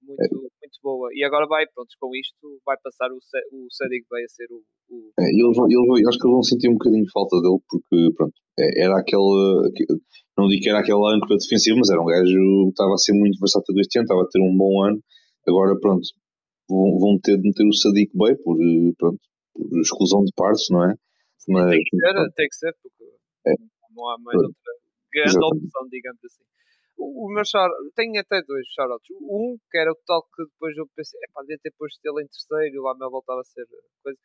muito, é. Muito boa. E agora vai, pronto, com isto, vai passar o, o Sadiq vai a ser o. o... É, eles, eles, acho que eles vão sentir um bocadinho de falta dele, porque, pronto, é, era aquele. Não digo que era aquela âncora defensiva, mas era um gajo que estava a ser muito versátil este ano, estava a ter um bom ano. Agora, pronto, vão, vão ter de meter o Sadiq Bey por, pronto, por exclusão de partes, não é? Mas, tem que ser, tem que ser, porque é. não há mais outra grande Exatamente. opção, digamos assim. O, meu shout tenho até dois shoutouts. Um, que era o tal que depois eu pensei, é pá, devia ter posto ele em terceiro e o Lamel voltava a ser coisa.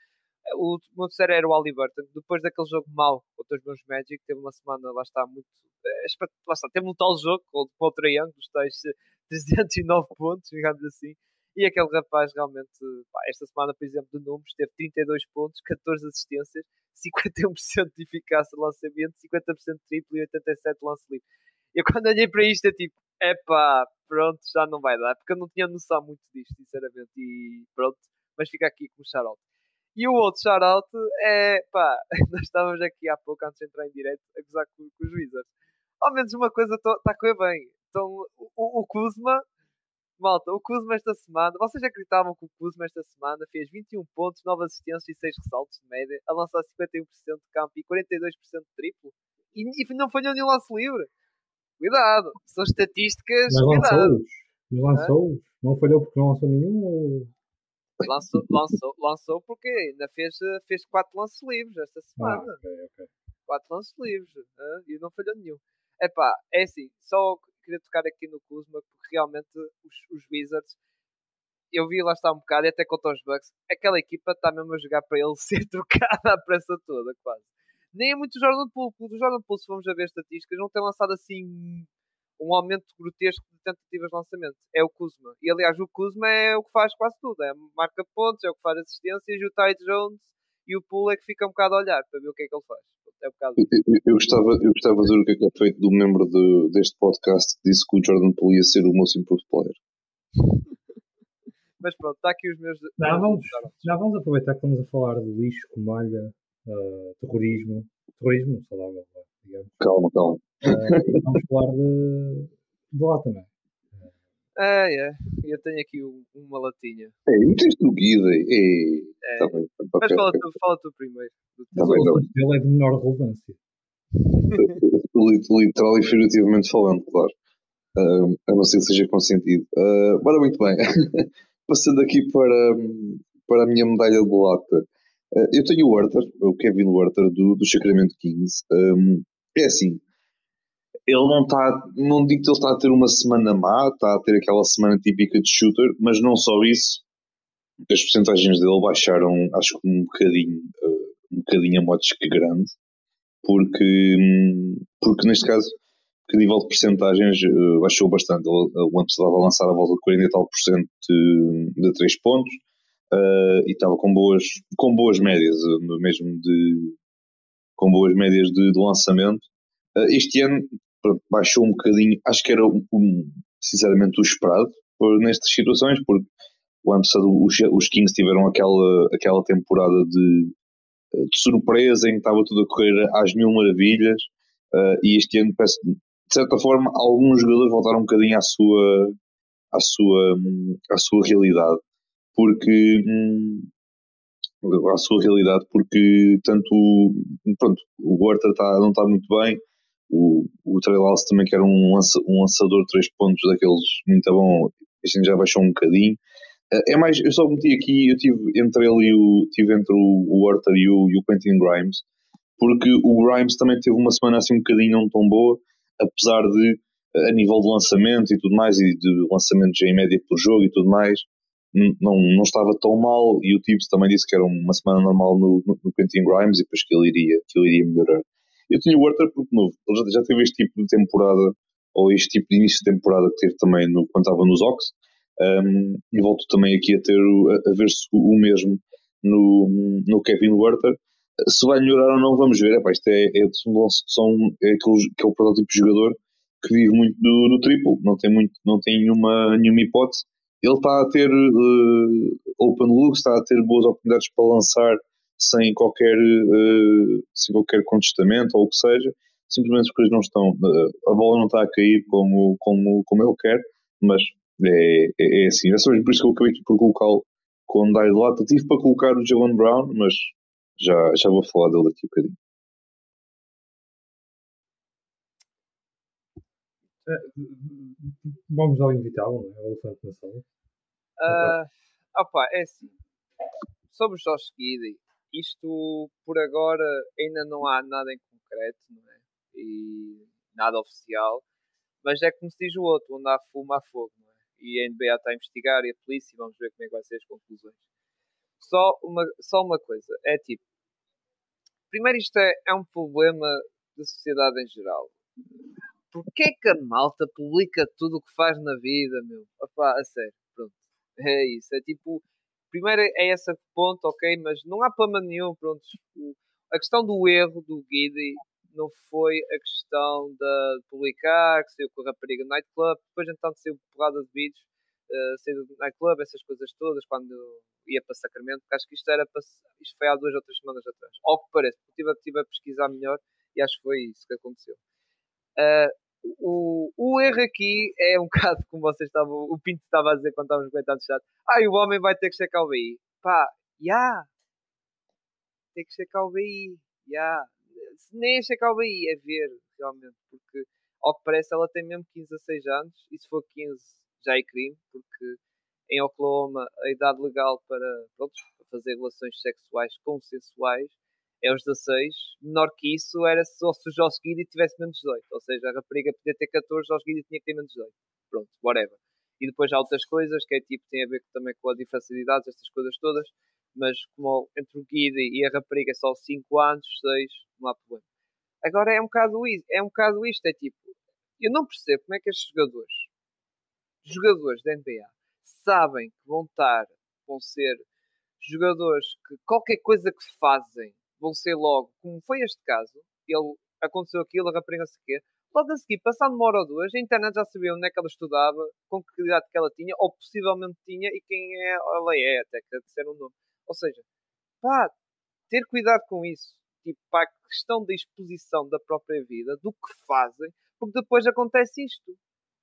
O, meu terceiro era o Aliberton. Depois daquele jogo mau contra os meus Magic, teve uma semana, lá está, muito. É, lá está, teve um tal jogo com, o Triângulo, os tais 309 pontos, digamos assim. E aquele rapaz realmente, pá, esta semana, por exemplo, de números, teve 32 pontos, 14 assistências, 51% de eficácia de lançamento, 50% de triplo e 87% de lance livre. Eu quando olhei para isto, é tipo, epá, pronto, já não vai dar, porque eu não tinha noção muito disto, sinceramente, e pronto, mas fica aqui com o shout E o outro shout é, pá, nós estávamos aqui há pouco, antes de entrar em direto, a gozar com, com os Wizards. Ao menos uma coisa está a correr bem. Então, o, o Kuzma, malta, o Kuzma esta semana, vocês acreditavam que o Kuzma esta semana fez 21 pontos, 9 assistências e 6 ressaltos de média, a lançar 51% de campo e 42% de triplo? E, e não falhou nenhum lance livre. Cuidado, são estatísticas. Mas lançou-os. Mas lançou-os. Não falhou porque não lançou nenhum ou. Lançou, lançou, lançou porque ainda fez, fez quatro lances livres esta ah, semana. Ah, okay, okay. Quatro lances livres e não falhou nenhum. Epá, é assim, só queria tocar aqui no Kuzma porque realmente os, os Wizards eu vi lá está um bocado e até contra os Bucks, aquela equipa está mesmo a jogar para ele ser trocada à pressa toda, quase nem é muito Jordan Poole. O Jordan Poole, se vamos a ver estatísticas, não tem lançado assim um aumento grotesco de tentativas de lançamento. É o Kuzma. E aliás, o Kuzma é o que faz quase tudo. É marca pontos, é o que faz assistências e o Ty Jones e o Poole é que fica um bocado a olhar para ver o que é que ele faz. É um bocado... eu, eu, gostava, eu gostava de ver o que é que é feito do membro de, deste podcast que disse que o Jordan Poole ia ser o most improved player. Mas pronto, está aqui os meus. Já vamos, já vamos aproveitar que estamos a falar de lixo, comalha, uh, terrorismo, terrorismo saudável, digamos. Calma, calma. Uh, vamos falar de, de lá também. É, é. Eu tenho aqui um, uma latinha. É, e tens do guida. É. é. Tá bem, tá Mas fala, tu, fala tu primeiro. Tá bem, tá Ele é de menor relevância. Literal e figurativamente falando, claro. Uh, a não ser que seja consentido. Uh, bora, muito bem. Passando aqui para, para a minha medalha de lata. Uh, eu tenho o Werther, o Kevin Werther do, do Sacramento Kings. Um, é assim, ele não está, não digo que ele está a ter uma semana má, está a ter aquela semana típica de shooter, mas não só isso, as porcentagens dele baixaram, acho que um bocadinho, uh, um bocadinho a modos que grande, porque, porque neste caso, que nível de porcentagens uh, baixou bastante. Ele, o ano estava a lançar a volta de 40 e tal por cento de, de 3 pontos, uh, e estava com boas, com boas médias, uh, mesmo de com boas médias de, de lançamento. Uh, este ano baixou um bocadinho, acho que era um, sinceramente o esperado por, nestas situações, porque o ano passado os, os Kings tiveram aquela, aquela temporada de, de surpresa em que estava tudo a correr às mil maravilhas uh, e este ano parece de certa forma alguns jogadores voltaram um bocadinho à sua à sua à sua realidade porque hum, à sua realidade, porque tanto pronto, o Werther tá, não está muito bem, o, o também que era um, lança, um lançador de 3 pontos daqueles muito bom, este já baixou um bocadinho. Eh, é mais, eu só meti aqui, eu tive entre ele e o, tive entre o, o e o, e o Quentin Grimes, porque o Grimes também teve uma semana assim um bocadinho não tão boa, apesar de a nível de lançamento e tudo mais, e de lançamentos em média por jogo e tudo mais, não, não estava tão mal e o Tibbs também disse que era uma semana normal no, no, no Quentin Grimes e depois que ele iria, que ele iria melhorar. Eu tinha o Werther porque novo, ele já, já teve este tipo de temporada ou este tipo de início de temporada que teve também no, quando estava nos Ox um, e volto também aqui a ter a, a ver-se o, mesmo no, no Kevin Werther se vai melhorar ou não, vamos ver. Epá, isto é, é, são, é aquele, aquele protótipo de jogador que vive muito do, do triplo, não tem, muito, não tem nenhuma, nenhuma hipótese. Ele está a ter uh, open look, está a ter boas oportunidades para lançar sem qualquer, uh, sem qualquer contestamento ou o que seja. Simplesmente as coisas não estão, uh, a bola não está a cair como, como, como ele quer, mas é, é, é assim. É só por isso que eu acabei por colocá-lo com o Dai de lata. Tive para colocar o Jalen Brown, mas já, já vou falar dele daqui um bocadinho. Vamos ao inevitável, não é? O elefante na sala. Uh, opa, é assim. Sobre o Josh Giddy, isto por agora ainda não há nada em concreto, não é? E nada oficial. Mas é como se diz o outro, onde há fumo há fogo, não é? E a NBA está a investigar e a polícia, vamos ver como é que vai ser as conclusões. Só uma, só uma coisa, é tipo, primeiro isto é, é um problema da sociedade em geral. Porquê que a malta publica tudo o que faz na vida, meu? Opa, a sério, pronto. É isso, é tipo, primeiro é esse ponto, ok, mas não há problema nenhum, pronto. A questão do erro do Guidi não foi a questão de publicar, que saiu com a rapariga do nightclub, depois então saiu porrada de vídeos, uh, saiu do nightclub, essas coisas todas, quando ia para Sacramento, porque acho que isto era para, isto foi há duas ou três semanas atrás. Ao que parece, estive, estive a pesquisar melhor e acho que foi isso que aconteceu. Uh, o, o erro aqui é um bocado como vocês estavam, o Pinto estava a dizer quando estávamos comentando chat. Ah, o homem vai ter que checar o BI. Pá, já. Yeah. Tem que checar o BI. Já. Yeah. Nem é checar o BI, é ver, realmente. Porque, ao que parece, ela tem mesmo 15 a 6 anos. E se for 15, já é crime. Porque em Oklahoma, a idade legal para, pronto, para fazer relações sexuais consensuais é os 16. Menor que isso era só se o Josh Giddy tivesse menos 18. Ou seja, a rapariga podia ter 14, o Josh Giddy tinha que ter menos 18. Pronto, whatever. E depois há outras coisas que é tipo, tem a ver também com a diferença de idades, estas coisas todas. Mas como entre o Giddy e a rapariga é só 5 anos, 6, não há problema. Agora é um bocado é um bocado isto, é tipo, eu não percebo como é que estes jogadores, jogadores da NBA, sabem que vão estar, vão ser jogadores que qualquer coisa que fazem vão ser logo, como foi este caso, ele aconteceu aquilo, a rapariga se quê, logo a seguir, passando uma hora ou duas, a internet já sabia onde é que ela estudava, com que idade que ela tinha, ou possivelmente tinha, e quem é, ela é, até que ser um nome. Ou seja, pá, ter cuidado com isso. Tipo, pá, a questão da exposição da própria vida, do que fazem, porque depois acontece isto.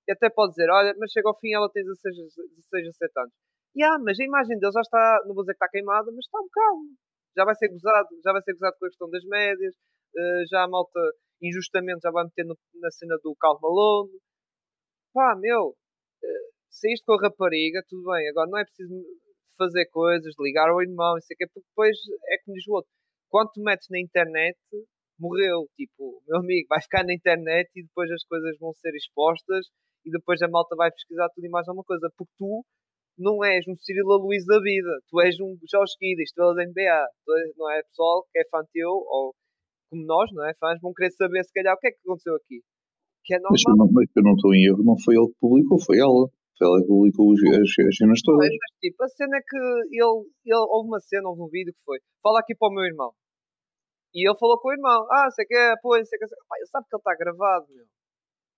E até pode dizer, olha, mas chega ao fim ela tem 16, 16 a 7 anos. E ah, mas a imagem dele já está, não vou dizer que está queimada, mas está um bocado já vai ser gozado, já vai ser gozado com a questão das médias, uh, já a malta injustamente já vai meter no, na cena do Cal Malone. Pá, meu, uh, saíste com a rapariga, tudo bem, agora não é preciso fazer coisas, ligar ao irmão, isso aqui, porque depois é como diz o outro. Quando tu metes na internet, morreu. Tipo, meu amigo, vai ficar na internet e depois as coisas vão ser expostas e depois a malta vai pesquisar tudo e mais alguma coisa. Porque tu não és um Cirilo Luís da vida, tu és um Jorge Guida, estrela da NBA, és, não é pessoal que é fã teu, ou como nós, não é? Fãs vão querer saber se calhar o que é que aconteceu aqui. Que é normal. Mas eu não, mas eu não estou em erro, não foi ele que publicou, foi ela. Foi ela que publicou as, as cenas todas. Mas, mas, tipo, a cena é que ele, ele, houve uma cena, houve um vídeo que foi, fala aqui para o meu irmão. E ele falou com o irmão, ah, sei que é, pô, sei que é. Pá, ele sabe que ele está gravado, meu.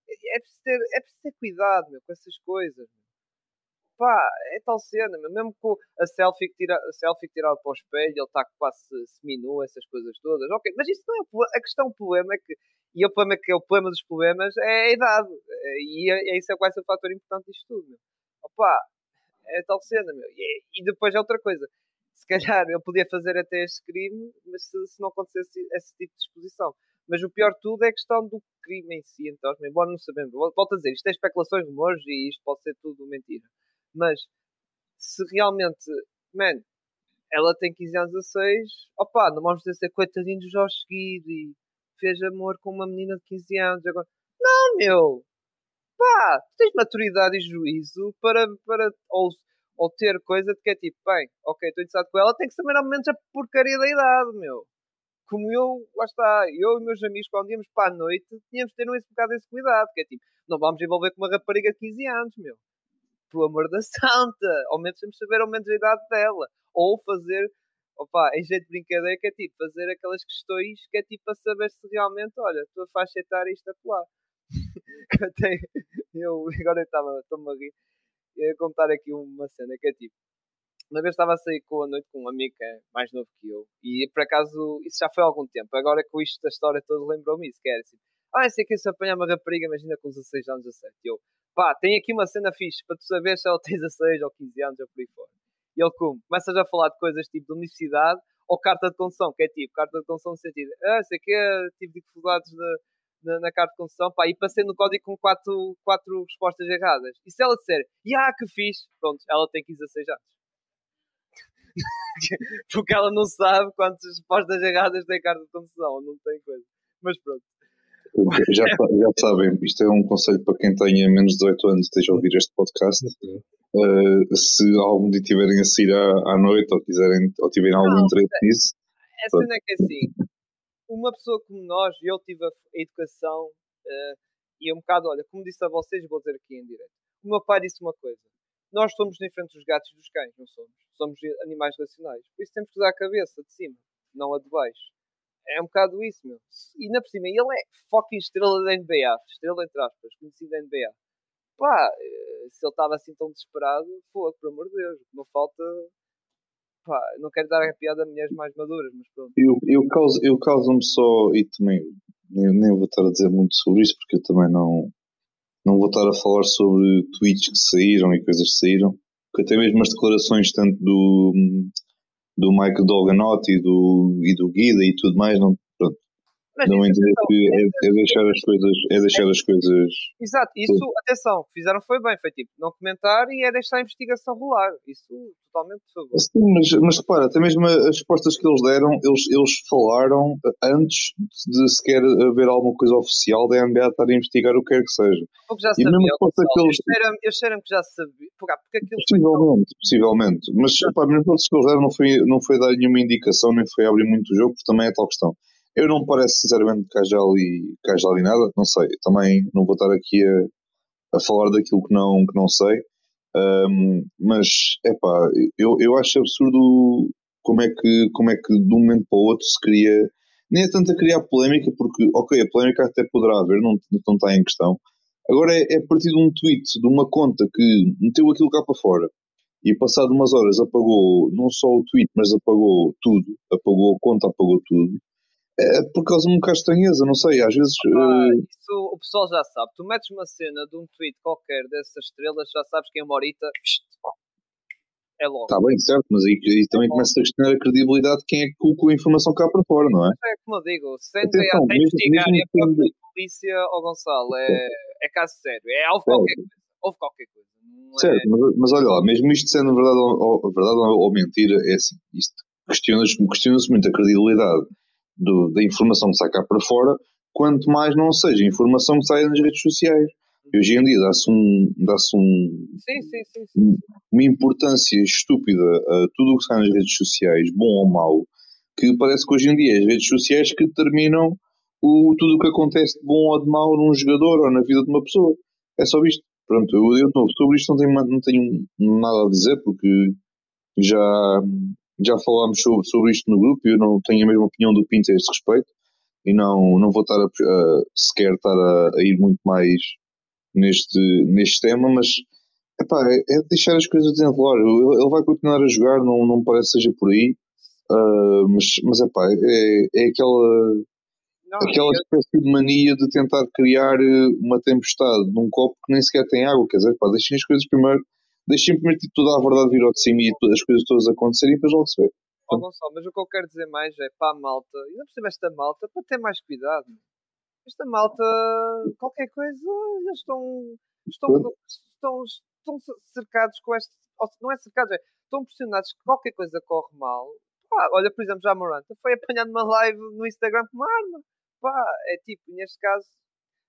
É, é preciso ter, é preciso ter cuidado, meu, com essas coisas. Meu pá, é tal cena, mesmo com a selfie que tira, a selfie que tirada para o espelho, ele está quase seminu, essas coisas todas. Ok, mas isso não é a questão, o problema é que, e o problema é que é o problema dos problemas é a idade, é, e é, é isso é quase o fator importante disto tudo. Opa, é tal cena, meu. E, e, depois é outra coisa. Se calhar eu podia fazer até este crime, mas se, se não acontecesse esse tipo de exposição. Mas o pior de tudo é a questão do crime em si, então, embora não sabemos. Volto a dizer, isto é especulações, rumores e isto pode ser tudo mentira. Mas se realmente, man, ela tem 15 anos a 6, opá, não vamos dizer ser coitadinho de Jorge seguido e fez amor com uma menina de 15 anos. Agora, não, meu, pá, tens maturidade e juízo para, para ou, ou ter coisa de que é tipo, bem, ok, estou interessado com ela, tem que saber ao menos a porcaria da idade, meu. Como eu, lá está, eu e meus amigos, quando íamos para a noite, tínhamos de ter um bocado esse cuidado, que é tipo, não vamos envolver com uma rapariga de 15 anos, meu por amor da santa, ao menos temos de saber ao menos a idade dela. Ou fazer opa, em jeito de brincadeira, que é tipo fazer aquelas questões que é tipo para saber se realmente, olha, tua faixa etária isto lá. eu agora estou-me a rir, ia contar aqui uma cena que é tipo, uma vez estava a sair com a noite com um amigo é mais novo que eu, e por acaso isso já foi há algum tempo. Agora com isto da história toda lembrou-me isso, que era assim, ah, sei que se apanhar uma rapariga, imagina com 16 anos, 17. E eu, pá, tem aqui uma cena fixe para tu saber se ela tem 16 ou 15 anos ou por aí fora. E ele como? Começas a falar de coisas tipo de universidade ou carta de condução, que é tipo, carta de condução no sentido, ah, sei que tive dificuldades na, na, na, carta de condução, pá, e passei no código com quatro, quatro respostas erradas. E se ela disser, ah, que fixe, pronto, ela tem 15 16 anos. Porque ela não sabe quantas respostas erradas tem carta de condução, não tem coisa. Mas pronto. Já, já sabem, isto é um conselho para quem tenha menos de 18 anos e esteja a ouvir este podcast. Uh, se algum dia tiverem a sair à, à noite ou, quiserem, ou tiverem algum não, interesse é, nisso. A cena é que é assim, uma pessoa como nós, eu tive a, a educação uh, e um bocado, olha, como disse a vocês, vou dizer aqui em direto. O meu pai disse uma coisa: nós somos diferentes dos gatos e dos cães, não somos? Somos animais racionais. Por isso temos que usar a cabeça de cima, não a de baixo. É um bocado isso, meu. E ainda por cima, ele é fucking estrela da NBA. Estrela entre aspas, conhecido da NBA. Pá, eh, se ele estava assim tão desesperado, pô, por amor de Deus, não falta. Pá, não quero dar a piada a mulheres mais maduras, mas pronto. Eu, eu, causo, eu causo-me só, e também nem, nem vou estar a dizer muito sobre isso, porque eu também não, não vou estar a falar sobre tweets que saíram e coisas que saíram, porque até mesmo as declarações tanto do do Mike Doganotti e do, e do Guida e tudo mais, não, mas não entender que é, é, deixar as coisas, é deixar as coisas. Exato, isso, atenção, que fizeram foi bem, foi tipo, não comentar e é deixar a investigação rolar. Isso totalmente de favor. Sim, mas, mas repara, até mesmo as respostas que eles deram, eles, eles falaram antes de sequer haver alguma coisa oficial da NBA estar a investigar o que quer que seja. Porque já sabia, e mesmo pessoal, que eles... eu cheiro-me que já sabia. Porque, porque aquilo possivelmente, foi... possivelmente. Mas repara, mesmo as que eles deram não foi, não foi dar nenhuma indicação, nem foi abrir muito o jogo, porque também é tal questão. Eu não me parece, sinceramente, que haja ali, que haja ali nada, não sei. Também não vou estar aqui a, a falar daquilo que não, que não sei. Um, mas, é pá, eu, eu acho absurdo como é, que, como é que de um momento para o outro se cria. Nem é tanto a criar polémica, porque, ok, a polémica até poderá haver, não, não está em questão. Agora é, é a partir de um tweet, de uma conta que meteu aquilo cá para fora e passado umas horas apagou não só o tweet, mas apagou tudo, apagou a conta, apagou tudo é por causa de um bocado estranheza, não sei, às vezes. Ah, uh... Isso o pessoal já sabe. Tu metes uma cena de um tweet qualquer dessas estrelas, já sabes que em uma horita. É logo. Está bem, certo, mas aí, aí também é começa a questionar a credibilidade de quem é que colocou a informação cá para fora, não é? É como eu digo, se a investigar e a própria polícia, ó oh Gonçalo, é, é caso sério, é houve qualquer coisa. Houve qualquer coisa. certo, é... mas, mas, olha lá, mesmo isto sendo verdade ou, verdade ou mentira, é assim, isto questiona-se questiona muito a credibilidade do, da informação que sai cá para fora, quanto mais não seja informação que sai nas redes sociais. Hoje em dia dá-se um, dá um, sim, sim, sim, uma importância estúpida a tudo o que sai nas redes sociais, bom ou mau, que parece que hoje em dia é as redes sociais que determinam o, tudo o que acontece de bom ou de mau num jogador ou na vida de uma pessoa. É só isto. Pronto, eu, eu sobre isto não tenho, não tenho nada a dizer porque já, já falámos sobre, sobre isto no grupo e eu não tenho a mesma opinião do Pinto a este respeito e não, não vou estar a, a sequer estar a, a, ir muito mais neste, neste tema, mas epá, é, é deixar as coisas desenrolar. Ele, ele vai continuar a jogar, não, não me parece que seja por aí, uh, mas, mas epá, é, é aquela, não, aquela espécie de mania de tentar criar uma tempestade num copo que nem sequer tem água. Quer dizer, pá, deixem as coisas primeiro deixem primeiro tipo, toda a verdade vir ao de cima e as coisas todas acontecerem e depois logo se vê. Oh, Gonçalo, mas o que eu quero dizer mais é para a malta, e não precisa esta malta, para ter mais cuidado. Esta malta, qualquer coisa, eles estão, estão, estão, estão cercados com este. Não é cercados, é, estão pressionados que qualquer coisa corre mal. Pá, olha, por exemplo, já Moranta foi apanhado numa live no Instagram com uma arma. Pá, é tipo, neste caso,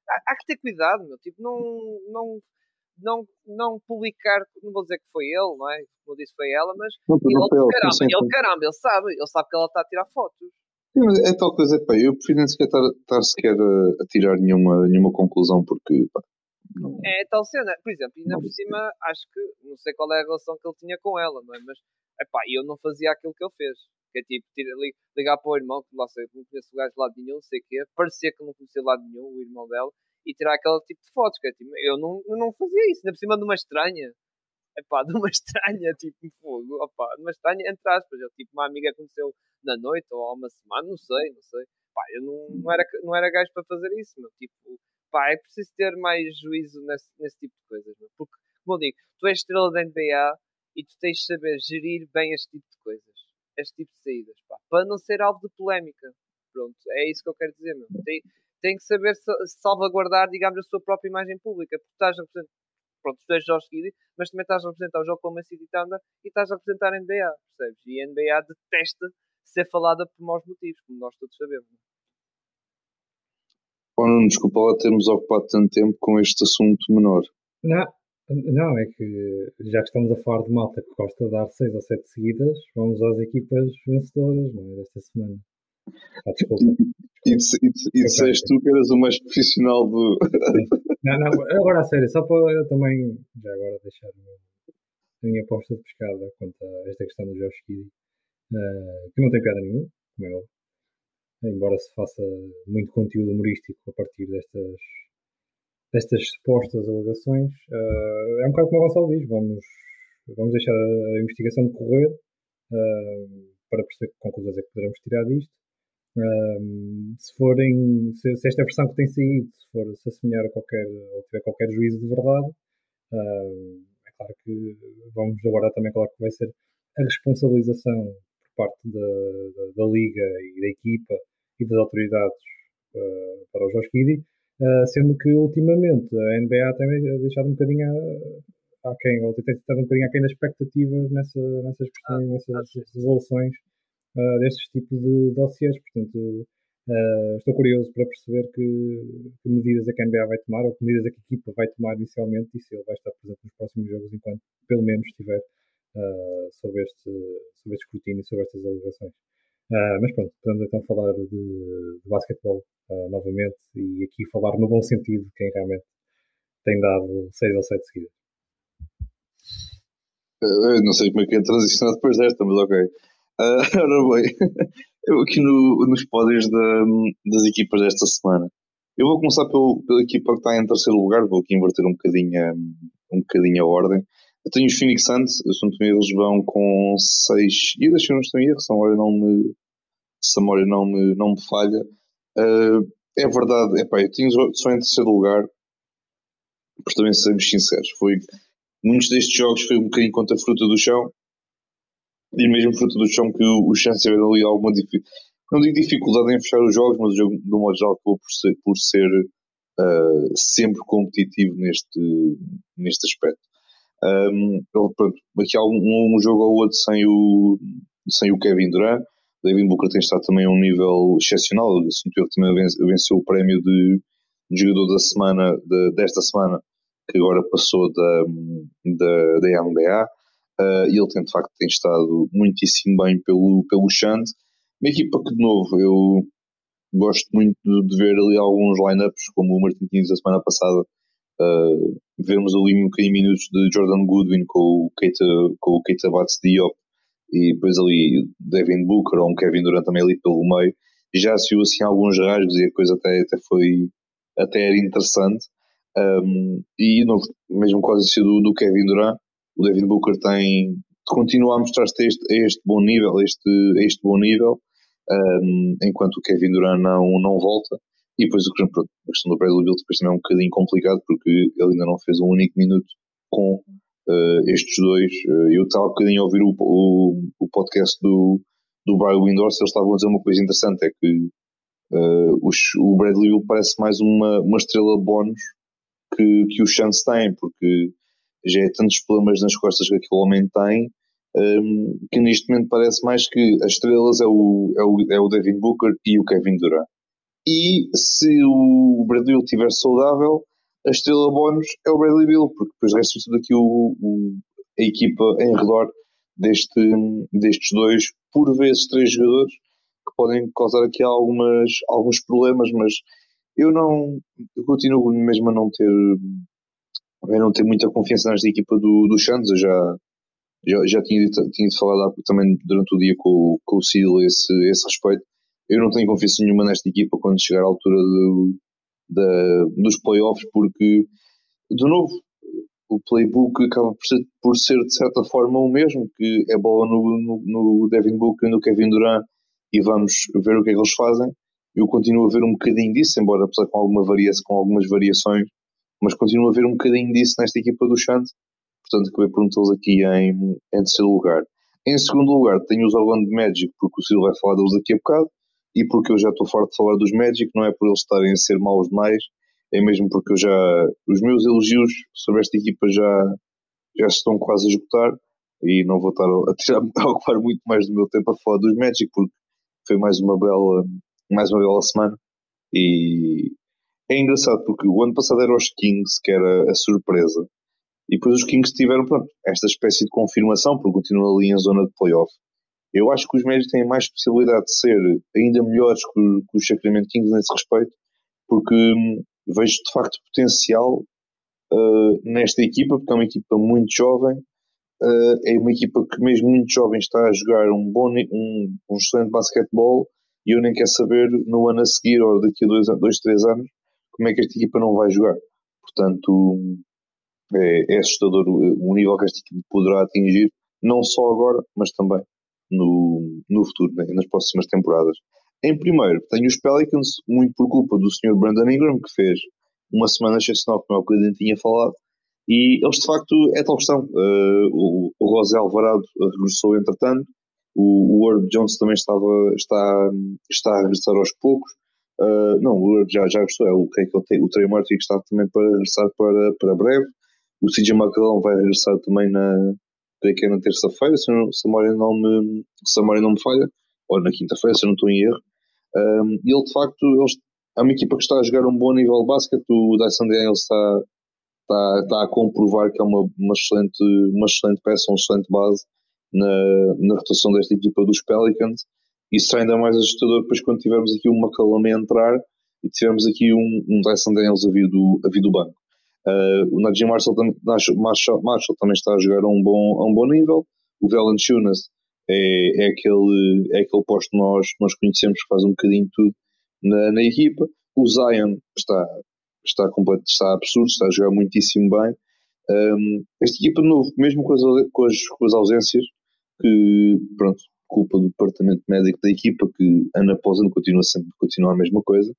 há, há que ter cuidado, meu. Tipo, não, não não, não publicar, não vou dizer que foi ele, não é? Como eu disse, foi ela, mas não, ele, não ele, caramba, sim, ele, caramba, ele sabe, ele sabe que ela está a tirar fotos. Sim, mas é tal coisa, pá, eu prefiro nem sequer estar, estar sequer a, a, tirar nenhuma, nenhuma conclusão, porque pá, Não... É tal cena. Por exemplo, ainda por cima, acho que não sei qual é a relação que ele tinha com ela, não é? Mas epá, eu não fazia aquilo que ele fez. Que é tipo, tira, ligar para o irmão, que lá sei, não conheço o gajo de lado nenhum, não sei o quê, parecia que não conhecia lado nenhum, o irmão dela, e tirar aquele tipo de fotos. Que é, tipo, eu, não, não fazia isso, ainda por cima de uma estranha. Epá, de uma estranha, tipo, fogo, opá, de uma estranha, entre aspas. Eu, tipo, uma amiga aconteceu na noite ou há uma semana, não sei, não sei. Pá, eu não, não, era, não era gajo para fazer isso, meu. Tipo, pá, é preciso ter mais juízo nesse, nesse tipo de coisas, meu. Porque, como eu digo, tu és estrela da NBA e tu tens de saber gerir bem este tipo de coisas, este tipo de saídas, pá, para não ser alvo de polémica. Pronto, é isso que eu quero dizer, meu. Tem, tem que saber salvaguardar, digamos, a sua própria imagem pública, porque estás a representar, pronto, tu és Josh Giddy, mas também estás a representar o jogo como a City Thunder e estás a representar a NBA, percebes? E a NBA detesta ser falada por maus motivos, como nós todos sabemos. Bom, não desculpa lá termos ocupado tanto tempo com este assunto menor. Não, não, é que já que estamos a falar de malta que gosta de dar 6 ou 7 seguidas, vamos às equipas vencedoras não é, desta semana. Ah, desculpa. E, e, disseste tu que eras o mais profissional do. não, não, agora a sério, só para eu também, já agora deixar a minha aposta de pescada quanto a esta questão do Josh Kiddy, uh, que não tem piada nenhuma, como é embora se faça muito conteúdo humorístico a partir destas, destas supostas alegações, uh, é um bocado como o Gonçalo diz, vamos, vamos deixar a investigação decorrer uh, para perceber que conclusões é que poderemos tirar disto. Uh, se forem, se, se, esta versão que tem saído, se for se assemelhar a qualquer, ou tiver qualquer juízo de verdade, é claro que vamos aguardar também qual é que vai ser a responsabilização por parte da, da, da Liga e da equipa e das autoridades uh, para o Josh Giddy, uh, sendo que ultimamente a NBA tem deixado um bocadinho a, a quem, ou tem estado um bocadinho aquém das expectativas nessa, nessas questões, ah, nessas resoluções uh, destes tipos de dossiês. Portanto, Uh, estou curioso para perceber que, que, medidas é que a NBA vai tomar ou que medidas é que a equipa vai tomar inicialmente e se ele vai estar presente nos próximos jogos enquanto pelo menos estiver uh, sob, este, sob este escrutínio, sobre estas alegações. Uh, mas pronto, podemos então falar de, de basquetebol uh, novamente e aqui falar no bom sentido quem realmente tem dado 6 ou 7 seguidas. Eu não sei como é que é transicionar depois desta, mas ok. Uh, ora bem, eu aqui no, nos pódios da, das equipas desta semana. Eu vou começar pelo, pela equipa que está em terceiro lugar, vou aqui inverter um bocadinho, um bocadinho a ordem. Eu tenho os Phoenix Suns, eu sou eles vão com 6 idas, se eu não estou em erro, se a memória não me, se a memória não me, não me falha. Uh, é verdade, epá, eu tenho só em terceiro lugar, porque também sejamos sinceros, foi, muitos destes jogos foi um bocadinho contra a fruta do chão, e mesmo fruta do chão que o, o Chance teve ali alguma dificuldade, não digo dificuldade em fechar os jogos, mas o jogo do modo geral acabou por ser, por ser uh, sempre competitivo neste, neste aspecto. Um, pronto, aqui há um, um, jogo ou outro sem o, sem o Kevin Durant. David Booker tem estado também a um nível excepcional. Ele também venceu o prémio de, jogador da semana, de, desta semana, que agora passou da, da, da NBA. E ele tem, de facto tem estado muitíssimo bem pelo, pelo Shand. Uma equipa que, de novo, eu gosto muito de, ver ali alguns lineups, como o Martin Tins da semana passada, uh, vermos ali um bocadinho minutos de Jordan Goodwin com o Keita, com o Keita Bates Diop e depois ali Devin Booker ou um Kevin Durant também ali pelo meio. Já se viu assim alguns rasgos e a coisa até, até foi até era interessante. Um, e no, mesmo quase do, do Kevin Durant o Devin Booker tem continua a mostrar-se a este, este bom nível este, a este bom nível um, enquanto o Kevin Durant não, não volta e depois a questão do Bradley Bill depois também é um bocadinho complicado porque ele ainda não fez um único minuto com uh, estes dois. Uh, eu estava um bocadinho a ouvir o, o, o podcast do, do Brian Windhorst, eles estavam a dizer uma coisa interessante, é que uh, os, o Bradley Bill parece mais uma, uma estrela bónus que, que o Chance tem, porque já é tantos problemas nas costas que aquele homem tem, um, que neste momento parece mais que as estrelas é o, é o, é o Devin Booker e o Kevin Durant. E se o Bradley estiver saudável, a estrela bónus é o Bradley Bill, porque depois resta tudo aqui o, o, a equipa em redor deste, destes dois, por vezes três jogadores, que podem causar aqui algumas, alguns problemas, mas eu não eu continuo mesmo a não ter eu não tenho muita confiança nesta equipa do, do Santos. Eu já, já, já tinha, tinha falado também durante o dia com, com o Ciro esse, esse respeito. Eu não tenho confiança nenhuma nesta equipa quando chegar à altura do, da, dos playoffs, porque, de novo, o playbook acaba por ser, por ser, de certa forma o mesmo, que é bola no, no, no Devin Booker e no Kevin Durant e vamos ver o que é que eles fazem. Eu continuo a ver um bocadinho disso, embora apesar com, alguma variação, com algumas variações, mas continuo a ver um bocadinho disso nesta equipa do Chante, portanto acabei por metê-los aqui em, em terceiro lugar. Em segundo lugar tenho os Orlando Magic, porque o Silvio vai falar deles daqui a bocado, e porque eu já estou farto de falar dos Magic, não é por eles estarem a ser maus demais, é mesmo porque eu já, os meus elogios sobre esta equipa já, já se estão quase a esgotar, e não vou estar a, tirar, a ocupar muito mais do meu tempo a falar dos Magic, porque foi mais uma bela, mais uma bela semana, e é engraçado porque o ano passado era os Kings que era a surpresa, e depois os Kings tiveram pronto, esta espécie de confirmação, porque continuam ali em zona de playoff. Eu acho que os Magic têm mais possibilidade de ser ainda melhores que, que os Sacramento Kings nesse respeito, porque hum, vejo de facto potencial uh, nesta equipa, porque é uma equipa muito jovem, uh, é uma equipa que mesmo muito jovem está a jogar um bom um, um excelente basquetebol e eu nem quero saber no ano a seguir ou daqui a dois, dois três anos como é que esta equipa não vai jogar. Portanto, é, é assustador o nível que esta equipa poderá atingir, não só agora, mas também no, no futuro, né, nas próximas temporadas. Em primeiro, tenho os Pelicans, muito por culpa do Sr. Brandon Ingram, que fez uma semana excepcional, como é o que tinha falado, e eles de facto é tal questão. Uh, o, o José Alvarado regressou entretanto, o, o Herb Jones também estava, está, está a regressar aos poucos. Uh, não, já, já regressou, é o, que é que o, o Trey Murphy está também para regressar para, para breve. O CJ McCallum vai regressar também na, que é na terça-feira, se, se, a memória não me, se a não me falha, ou na quinta-feira, se eu não estou em erro. Um, e ele, de facto, eles, é uma equipa que está a jogar um bom nível de basquete. O Dyson Daniels está, está, está a comprovar que é uma, uma, excelente, uma excelente peça, uma excelente base na, na rotação desta equipa dos Pelicans. Isso será ainda mais assustador depois quando tivermos aqui uma McCallum a entrar e tivermos aqui um, um Dyson Daniels a vir do, a vir do banco. Uh, o Najee Marshall, Marshall, Marshall, também está a jogar a um bom, a um bom nível. O Valanciunas é, é, aquele, é aquele posto que nós, nós conhecemos que faz um bocadinho tudo na, na equipa. O Zion está, está, completo, está absurdo, está a jogar muitíssimo bem. Um, esta equipa de novo, mesmo com as, com as, com as ausências, que pronto, culpa do departamento médico da equipa, que ano após ano continua sempre continua a mesma coisa.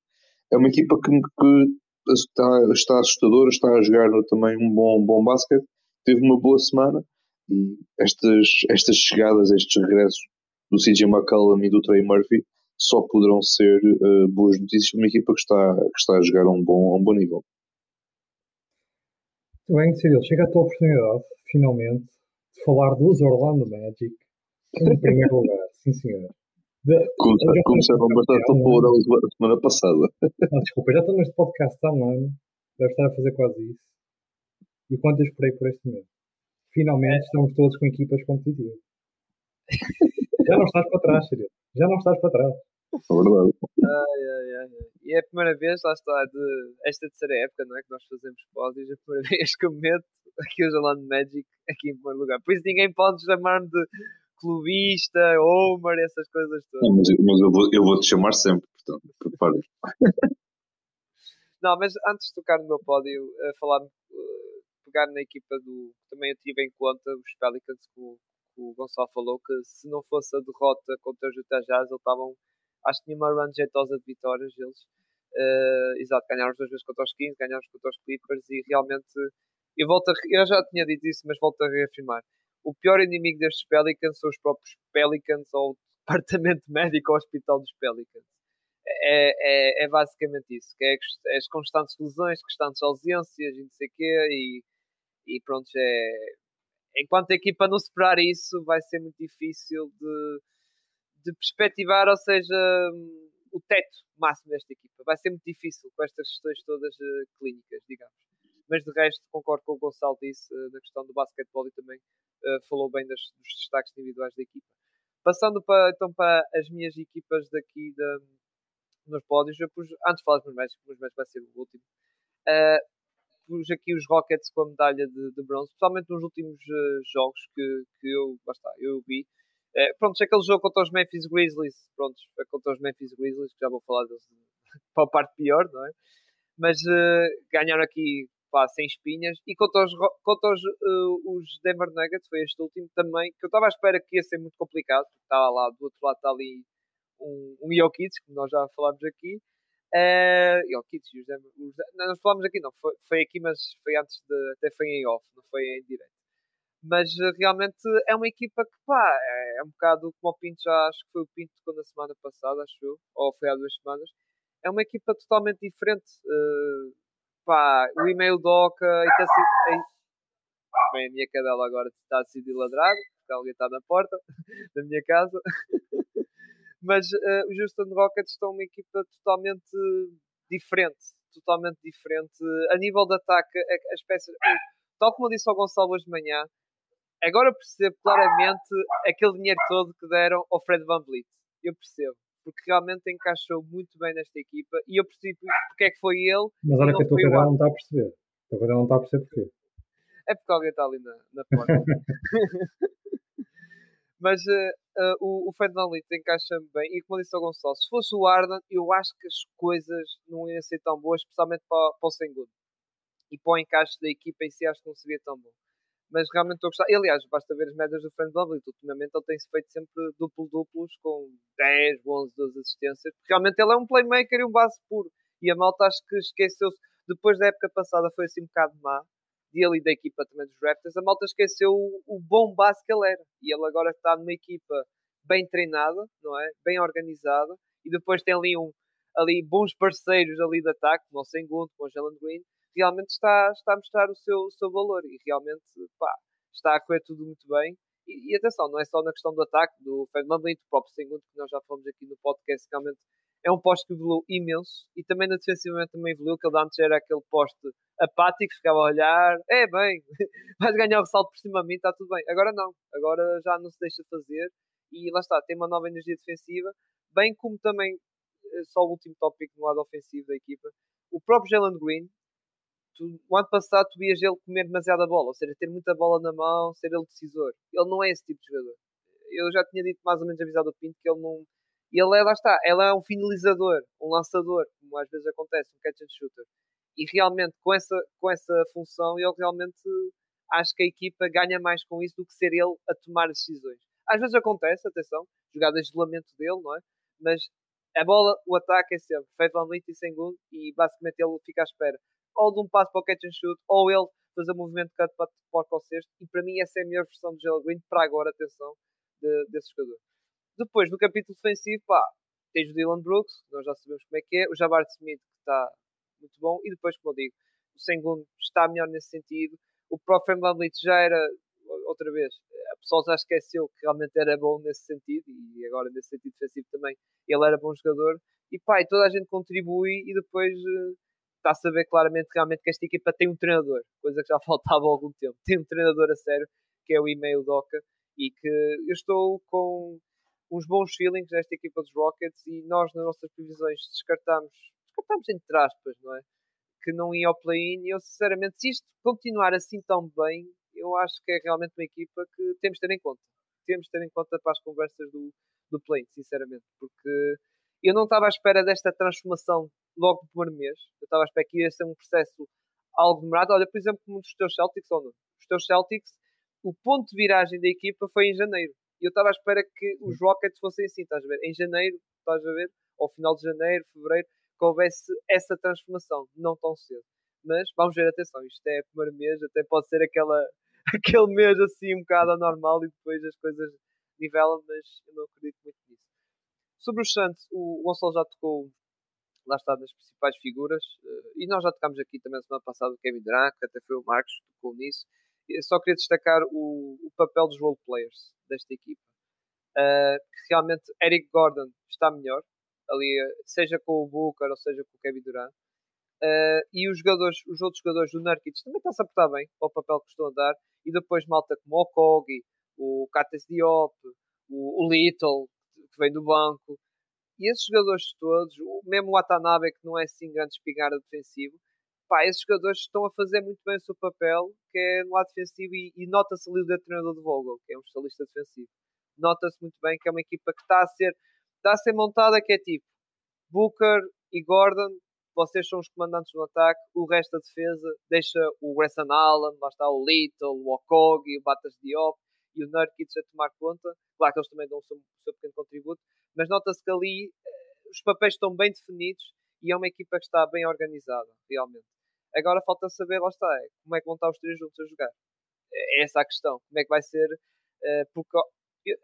É uma equipa que, que está, está assustadora, está a jogar também um bom, bom basquete, teve uma boa semana e estas, estas chegadas, estes regressos do CJ McCallum e do Trey Murphy só poderão ser uh, boas notícias para uma equipa que está, que está a jogar a um bom, a um bom nível. Muito bem, Cyril, chega a tua oportunidade, finalmente, de falar dos Orlando Magic em primeiro lugar, sim senhor. Começaram bastante a pôr a semana passada. Não, desculpa, já estou neste podcast há um ano. Deve estar a fazer quase isso. E quanto eu esperei por este momento? Finalmente é. estamos todos com equipas competitivas. já não estás para trás, Sérgio. Já não estás para trás. É verdade. Ai, ai, ai. E é a primeira vez, lá está, de esta terceira época, não é? Que nós fazemos pódios, é a primeira vez que eu meto aqui o Orlando Magic aqui em primeiro lugar. Por isso ninguém pode chamar-me de clubista, Homer, essas coisas todas. Não, mas, mas eu, vou, eu vou te chamar sempre, portanto, prepare Não, mas antes de tocar no meu pódio, uh, falar, uh, pegar na equipa do. Também eu tive em conta os Pelicans que o, que o Gonçalo falou que se não fosse a derrota contra os Utah Jazz, eles estavam. Acho que tinha uma run jeitosa de vitórias eles. Uh, exato, ganharam duas vezes contra os Kings, ganharam contra os Clippers e realmente. Eu, volto a, eu já tinha dito isso, mas volto a reafirmar o pior inimigo destes Pelicans são os próprios Pelicans ou o departamento médico ou hospital dos Pelicans. É, é, é basicamente isso, que é, é, as constantes lesões, constantes ausências e não sei o quê, e, e pronto, é, enquanto a equipa não superar isso, vai ser muito difícil de, de perspectivar, ou seja, o teto máximo desta equipa. Vai ser muito difícil com estas questões todas uh, clínicas, digamos. Mas de resto, concordo com o Gonçalo disse uh, na questão do basquetebol e também uh, falou bem das, dos destaques individuais da equipa. Passando para, então para as minhas equipas daqui de, nos pódios, eu pus, antes de falar dos meus médicos, os vai ser o último, uh, os, aqui os Rockets com a medalha de, de bronze, especialmente nos últimos uh, jogos que, que eu, basta, eu vi. Uh, pronto, é aquele jogo contra os Memphis Grizzlies, pronto, é contra os Memphis Grizzlies, que já vou falar deles para a parte pior, não é? Mas uh, ganharam aqui pá, sem espinhas. E contra os, contra os, uh, os Denver Nuggets, foi este último também, que eu estava à espera que ia ser muito complicado, porque estava lá, do outro lado está ali um, um como nós já falámos aqui. Uh, Jokic, os Denver, os, não, nós falámos aqui, não, foi, foi aqui, mas foi antes de, até foi em off, não foi em direto. Mas uh, realmente é uma equipa que, pá, é, é um bocado como o Pinto já, acho que foi o Pinto quando a semana passada, acho eu, ou foi há duas semanas, é uma equipa totalmente diferente. Uh, pá, o e-mail doca e está assim. Bem, a minha cadela agora está a decidir ladrar, porque alguém está na porta da minha casa. Mas uh, os Houston Rockets estão uma equipa totalmente diferente. Totalmente diferente. A nível de ataque, as peças. Tal como eu disse ao Gonçalo hoje de manhã, agora percebo claramente aquele dinheiro todo que deram ao Fred Van Vliet. Eu percebo porque realmente encaixou muito bem nesta equipa e eu percebi porque é que foi ele. Mas olha que a tua cadela não está a perceber. A tua cadela não está a perceber porquê. É porque alguém está ali na, na porta. Mas uh, uh, o, o Fernandito encaixa-me bem. E como disse ao Gonçalo, se fosse o Arden, eu acho que as coisas não iam ser tão boas, especialmente para, para o Sengun. E para o encaixe da equipa em si, acho que não seria tão bom mas realmente estou a gostar. E, aliás, basta ver as médias do Frank Lovely. Ultimamente ele tem-se feito sempre duplo-duplos com 10, 11, 12 assistências. Realmente ele é um playmaker e um base puro. E a malta acho que esqueceu-se. Depois da época passada foi assim um bocado má. Dele e da equipa também dos Raptors. A malta esqueceu o, o bom base que ele era. E ele agora está numa equipa bem treinada, não é? Bem organizada. E depois tem ali um ali bons parceiros ali de ataque, como o Sengun, como o Jalen Green, realmente está, está a mostrar o seu, o seu valor e realmente pá, está a correr tudo muito bem. E, e, atenção, não é só na questão do ataque, do Fernando do próprio segundo, que nós já falamos aqui no podcast, realmente é um poste que evoluiu imenso e também na defensivamente também evoluiu, que ele antes era aquele poste apático, ficava a olhar, é bem, vais ganhar o salto por cima de mim, está tudo bem. Agora não, agora já não se deixa fazer e lá está, tem uma nova energia defensiva, bem como também, eh, só o último tópico no lado ofensivo da equipa, o próprio Jalen Green, tu, o ano passado tu vias ele comer demasiada bola, ou seja, ter muita bola na mão, ser ele decisor. Ele não é esse tipo de jogador. Eu já tinha dito mais ou menos avisado o Pinto que ele não. Ele é, lá está, ele é um finalizador, um lançador, como às vezes acontece, um catch and shooter. E realmente, com essa, com essa função, ele realmente acho que a equipa ganha mais com isso do que ser ele a tomar decisões. Às vezes acontece, atenção, jogadas de isolamento dele, não é? Mas a bola, o ataque é sempre feito Van Vliet e segundo e basicamente ele fica à espera ou de um passo para o catch and shoot, ou ele fazer um movimento de cut para, para o cesto. E para mim, essa é a melhor versão do Jalen Green para agora, atenção, de, desse jogador. Depois, no capítulo defensivo, pá, tens o Dylan Brooks, nós já sabemos como é que é, o Jabbar Smith, que está muito bom, e depois, como eu digo, o Sengun está melhor nesse sentido. O próprio Van já era, outra vez, a pessoa já esqueceu que realmente era bom nesse sentido, e agora nesse sentido defensivo também, ele era bom jogador. E pá, e toda a gente contribui e depois está-se a ver claramente realmente que esta equipa tem um treinador, coisa que já faltava há algum tempo. Tem um treinador a sério, que é o e-mail Doca, e que eu estou com uns bons feelings nesta equipa dos Rockets e nós nas nossas previsões descartamos, descartamos entre aspas, não é? Que não ia ao play-in e eu sinceramente, se isto continuar assim tão bem, eu acho que é realmente uma equipa que temos de ter em conta. Temos de ter em conta para as conversas do, do play-in, sinceramente, porque eu não estava à espera desta transformação logo no primeiro mês. Eu estava a esperar que ia ser um processo algo demorado. Olha, por exemplo, como os teus Celtics ou não. Os teus Celtics, o ponto de viragem da equipa foi em janeiro. E eu estava à espera que os Rockets fossem assim, estás a ver? Em janeiro, estás a ver? Ao final de janeiro, fevereiro, que houvesse essa transformação, não tão cedo. Mas vamos ver, atenção, isto é primeiro mês, até pode ser aquela, aquele mês assim um bocado anormal e depois as coisas nivelam, mas eu não acredito muito nisso. Sobre o Santos, o Gonçalo já tocou lá está das principais figuras, uh, e nós já tocámos aqui também semana passada o Kevin Durant, até foi o Marcos que tocou nisso. Eu só queria destacar o, o papel dos role players desta equipa. Uh, que realmente Eric Gordon está melhor, ali, seja com o Booker ou seja com o Kevin Durant. Uh, e os jogadores, os outros jogadores do Nurkic também estão-se a portar bem para o papel que estão a dar. E depois malta como o Kogi, o Kates Diop, o, o Little, que vem do banco. E esses jogadores todos, mesmo o Watanabe, que não é assim grande espingarda defensivo, pá, esses jogadores estão a fazer muito bem o seu papel, que é no lado defensivo, e, e nota-se ali o treinador de Vogel, que é um especialista defensivo. Nota-se muito bem que é uma equipa que está a ser, está a ser montada, que é tipo Booker e Gordon, vocês são os comandantes do ataque, o resto da defesa deixa o Grayson Allen, lá está o Little, o Okogi, o Batas Diop e o Nurkic a tomar conta. Claro que eles também dão o seu, o seu pequeno contributo, mas nota-se que ali eh, os papéis estão bem definidos e é uma equipa que está bem organizada, realmente. Agora falta saber, lá está, é, como é que vão estar os três juntos a jogar. É essa a questão. Como é que vai ser. Uh, porque,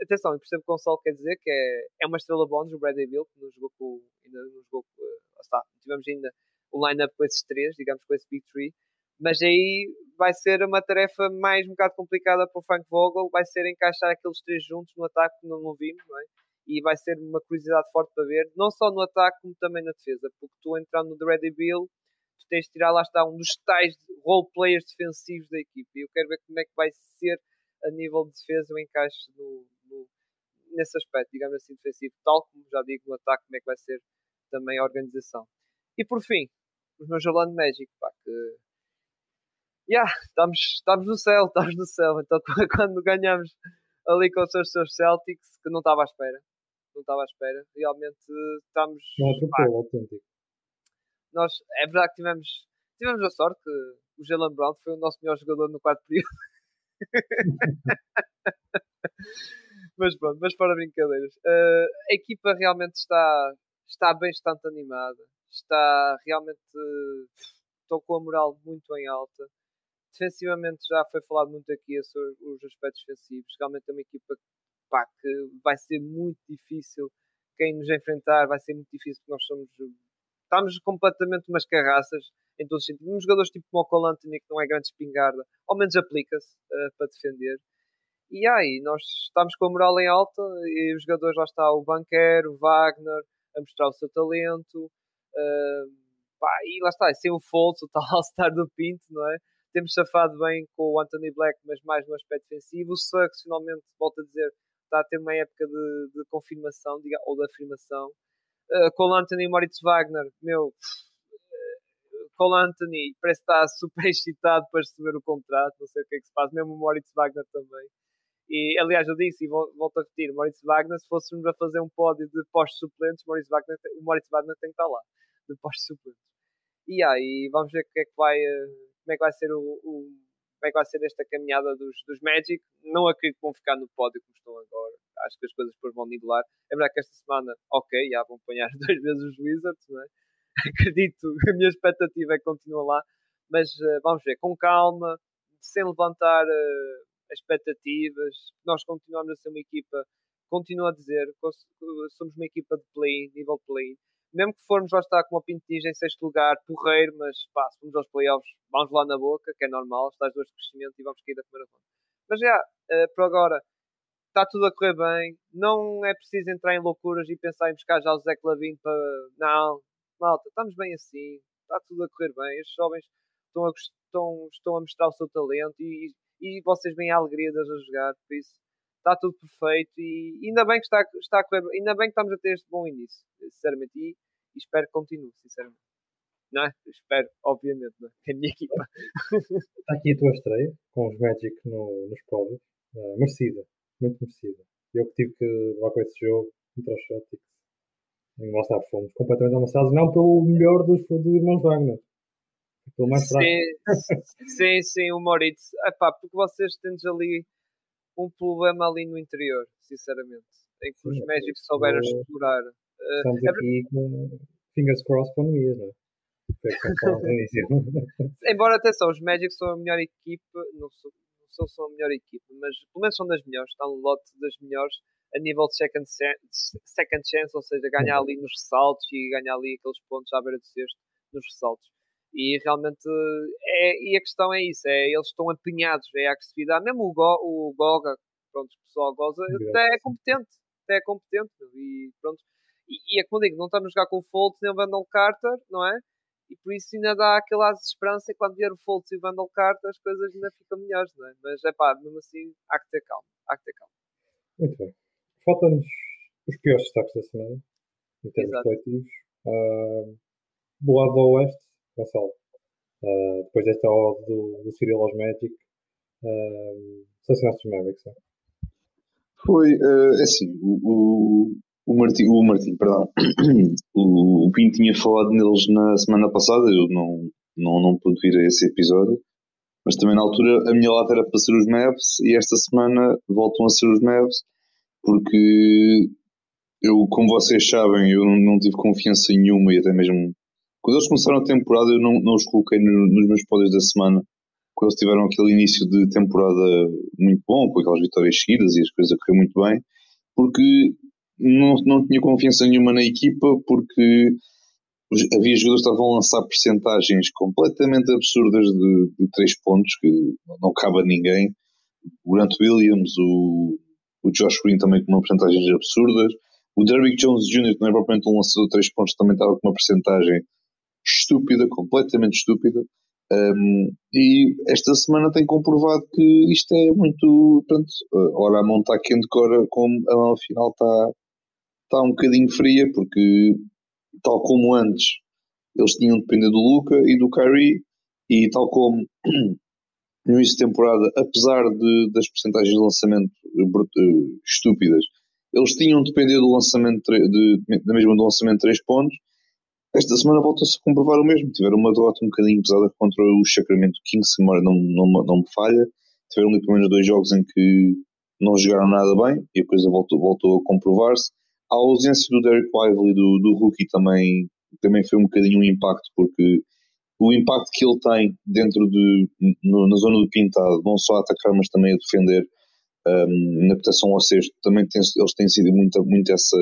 atenção, eu percebo que o Gonçalo quer dizer que é, é uma estrela bónus, o Bradley Bill, que não jogou com. Ainda não jogou com. Uh, está, tivemos ainda o line-up com esses três, digamos com esse Big Three. Mas aí vai ser uma tarefa mais um bocado complicada para o Frank Vogel, vai ser encaixar aqueles três juntos no ataque que não, vimos, não é? e vai ser uma curiosidade forte para ver, não só no ataque como também na defesa, porque tu entrando no Ready Bill, tu tens de tirar lá está um dos tais role players defensivos da equipe e eu quero ver como é que vai ser a nível de defesa o encaixe no, no, nesse aspecto, digamos assim, defensivo, tal como já digo no ataque, como é que vai ser também a organização. E por fim, os meus Orlando Magic, pá, que yeah, estamos, estamos no céu, estamos no céu. Então quando ganhamos ali com os seus Celtics, que não estava à espera, não estava à espera. Realmente estamos. Não atropelo, autêntico. Nós, é verdade que tivemos, tivemos a sorte que o Jalen Brown foi o nosso melhor jogador no quarto período. mas pronto, mas para brincadeiras. Uh, a equipa realmente está, está bastante animada. Está realmente. Estou com a moral muito em alta. Defensivamente já foi falado muito aqui sobre os aspectos defensivos. Realmente é uma equipa pá, que vai ser muito difícil quem nos enfrentar, vai ser muito difícil porque nós somos estamos completamente umas carraças em todos os sentidos. Um jogadores tipo como o Cole Anthony, que não é grande espingarda, ao menos aplica-se uh, para defender. E aí, nós estamos com a moral em alta e os jogadores lá está o Banquer, o Wagner, a mostrar o seu talento. Uh, pá, e lá está, sem o Fultz, o tal All-Star do Pinto, não é? Temos safado bem com o Anthony Black, mas mais no aspecto defensivo. O Suggs, finalmente, volto a dizer, está a ter uma época de, de confirmação diga, ou de afirmação. Uh, Cole Anthony e Moritz Wagner, meu, uh, Cole Anthony parece estar super excitado para receber o contrato, não sei o que é que se faz, mesmo o Moritz Wagner também. E aliás, eu disse e volto a repetir: Moritz Wagner, se fôssemos a fazer um pódio de postos suplentes, Moritz Wagner, o Moritz Wagner tem que estar lá, de postos suplentes. E aí, vamos ver que é que vai, eh, como é que vai ser o, o como é que vai ser esta caminhada dos, dos Magic. Não acredito que vão ficar no pódio como estão agora. Acho que as coisas depois vão nivelar. É verdade que esta semana, ok, já vão apanhar duas vezes os Wizards, não é? Acredito, a minha expectativa é que continue lá. Mas uh, vamos ver, com calma, sem levantar uh, expectativas. Nós continuamos a ser uma equipa, continuo a dizer, somos uma equipa de play, nível play mesmo que formos lá estar com uma pintinha em sexto lugar, porreiro, mas pá, se formos aos playoffs, vamos lá na boca, que é normal, estás dois de crescimento e vamos cair da primeira ronda. Mas já, uh, por agora, está tudo a correr bem, não é preciso entrar em loucuras e pensar em buscar já o Zé Clavin para. Não, malta, estamos bem assim, está tudo a correr bem, os jovens estão a, estão, estão a mostrar o seu talento e, e vocês vêm a alegria de a jogar, por isso está tudo perfeito e ainda bem que está, está a correr, ainda bem que estamos a ter este bom início, sinceramente, e, e espero que continue, sinceramente. Não é? Espero, obviamente, não é? Que a minha equipa. Está aqui a tua estreia com os Magic no, nos pódios. Uh, merecida, muito merecida. Eu que tive que levar com esse jogo contra os Celtics. Lá está, fomos completamente amassados, não pelo melhor dos, dos irmãos Wagner. Pelo mais fraco. Sim, sim, sim, o Moritz. Epá, porque vocês têm ali um problema ali no interior, sinceramente. Em que os Magic souberam explorar. Eh, estamos uh, aqui é... com fingers crossed para Noia, não é? Embora atenção, os Magic são a melhor equipe, não são, não são a melhor equipe, mas pelo menos são das melhores, estão no lote das melhores a nível de second, second chance, ou seja, ganhar ali nos ressaltos e ganhar ali aqueles pontos à beira do sexto nos ressaltos. E realmente é, e a questão é isso, é, eles estão empenhados, é a agressividade, mesmo o, Go, o Goga, pronto, o pessoal goza, até é competente, até é competente, e pronto. E, e é como digo, não estamos a jogar com o Fultz nem o Vandal Carter, não é? E por isso ainda dá aquela esperança e quando vier o Fultz e o Vandal Carter as coisas ainda ficam melhores, não é? Mas é pá, mesmo assim, há que ter calma, há que ter calma. Muito bem. Faltam-nos os piores destaques da semana, em termos coletivos. Uh, do lado do Oeste, Gonçalo, Uh, depois desta odd do, do Cyril aos Magic, uh, selecionaste os Mavericks, é? Foi, uh, assim, o, o, o Martim, o Martim, perdão, o, o Pinto tinha falado neles na semana passada, eu não, não, não pude vir a esse episódio, mas também na altura a minha lata era para ser os Mavs e esta semana voltam a ser os Mavs porque eu, como vocês sabem, eu não, não tive confiança nenhuma e até mesmo quando eles começaram a temporada eu não, não os coloquei no, nos meus pódios da semana quando eles tiveram aquele início de temporada muito bom, com aquelas vitórias seguidas e as coisas a correr muito bem, porque não, não tinha confiança nenhuma na equipa porque havia jogadores que estavam a lançar percentagens completamente absurdas de, de três pontos que não cabe a ninguém. O Grant Williams, o, o Josh Green também com uma percentagens absurdas. O Derrick Jones Jr., que não é propriamente um lançador de três pontos, também estava com uma percentagem estúpida, completamente estúpida. Um, e esta semana tem comprovado que isto é muito. Pronto, ora a mão está quente, ora como a mão final está, está um bocadinho fria, porque tal como antes eles tinham de depender do Luca e do Kyrie, e tal como no início de temporada, apesar de, das percentagens de lançamento uh, estúpidas, eles tinham de depender do lançamento de, de, da mesma do lançamento de 3 pontos. Esta semana volta-se a comprovar o mesmo. Tiveram uma derrota um bocadinho pesada contra o Sacramento Kings, se não, não, não me falha. Tiveram ali pelo menos dois jogos em que não jogaram nada bem e a coisa voltou, voltou a comprovar-se a ausência do Derek Lively, do, do rookie, também, também foi um bocadinho um impacto, porque o impacto que ele tem dentro de, no, na zona do pintado, não só a atacar, mas também a defender um, na proteção ao sexto, também tem, eles têm sido muito, muito essa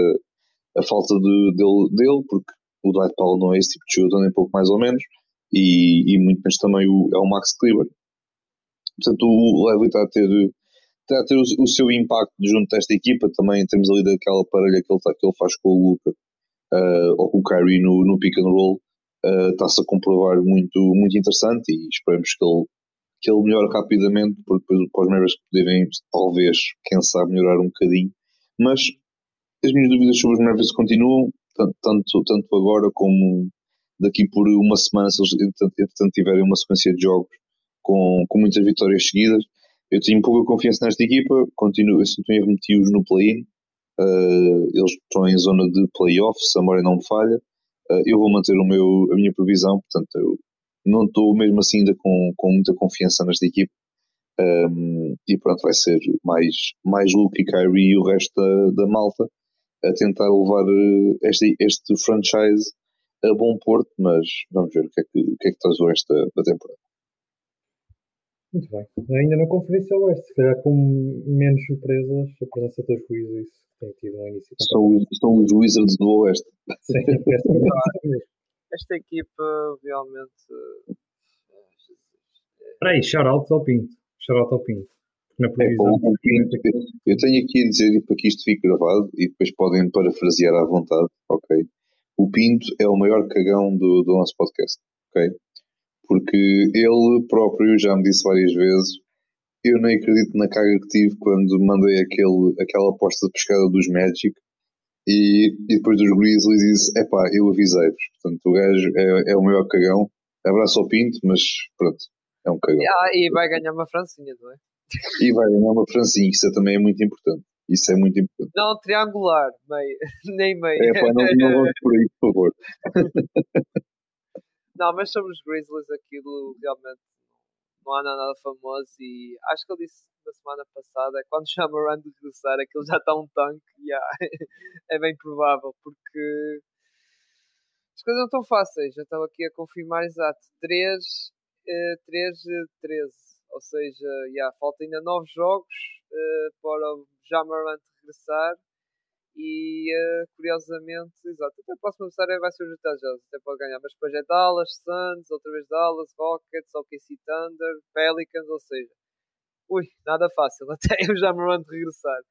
a falta de, dele, dele, porque o Dwight Powell não é esse tipo de jogador, nem pouco mais ou menos, e, e muito menos também o, é o Max Kleber. Portanto, o Lively está a ter está a ter o, o, seu impacto junto desta equipa. Também temos ali daquela parelha que ele, tá, que ele faz com o Luca uh, ou com o Kyrie no, no pick and roll. Uh, está-se a comprovar muito, muito interessante e esperemos que ele, que ele melhore rapidamente porque depois para os Mavericks poderem talvez, quem sabe, melhorar um bocadinho. Mas as minhas dúvidas sobre os Mavericks continuam, tanto, tanto, agora como daqui por uma semana, se eles entretanto tiverem uma sequência de jogos com, com muitas vitórias seguidas, eu tenho pouca confiança nesta equipa, continuo, eu tenho remetidos no play-in, uh, eles estão em zona de playoff, se a memória não me falha, uh, eu vou manter o meu, a minha previsão, portanto eu não estou mesmo assim ainda com, com muita confiança nesta equipa, um, e pronto, vai ser mais, mais Luke e Kyrie e o resto da, da malta a tentar levar eh, este, este franchise a bom porto, mas vamos ver o que é que, o que, é que traz o resto da, da temporada. Muito bem. Ainda na Conferência Oeste, se calhar com menos surpresas, a presença dos Wizards tem tido um início. São, são os Wizards do Oeste. Sim, esta equipa realmente. Espera aí, shout-out ao Pinto. Shout-out ao Pinto. Na previsão. É, eu tenho aqui a dizer, para que isto fique gravado, e depois podem parafrasear à vontade, ok? O Pinto é o maior cagão do, do nosso podcast, ok? porque ele próprio já me disse várias vezes eu nem acredito na carga que tive quando mandei aquele, aquela aposta de pescada dos Magic e, e depois dos Grizzlies disse, epá, eu avisei-vos. Portanto, o gajo é, é o maior cagão. Abraço ao Pinto, mas pronto, é um cagão. Ah, e vai ganhar uma francinha, não é? E vai ganhar uma francinha, isso também é muito importante. Isso é muito importante. Não, triangular, meio, nem meio. É pá, não, não vamos por aí, por favor. Não, mas sobre os Grizzlies aquilo realmente não há nada famoso e acho que ele disse na semana passada, quando chama o de regressar, aquilo já está um tanque, yeah, é bem provável, porque as coisas não estão fáceis, já estava aqui a confirmar exato, 3, 3, 13, ou seja, yeah, falta ainda 9 jogos uh, para o Jamarant regressar e uh, curiosamente, exato, até a próxima vai ser o Utah Jazz, até pode ganhar, mas depois é Dallas, Suns, outra vez Dallas, Rockets, OKC Thunder, Pelicans, ou seja, ui, nada fácil, até o Jamarant regressar.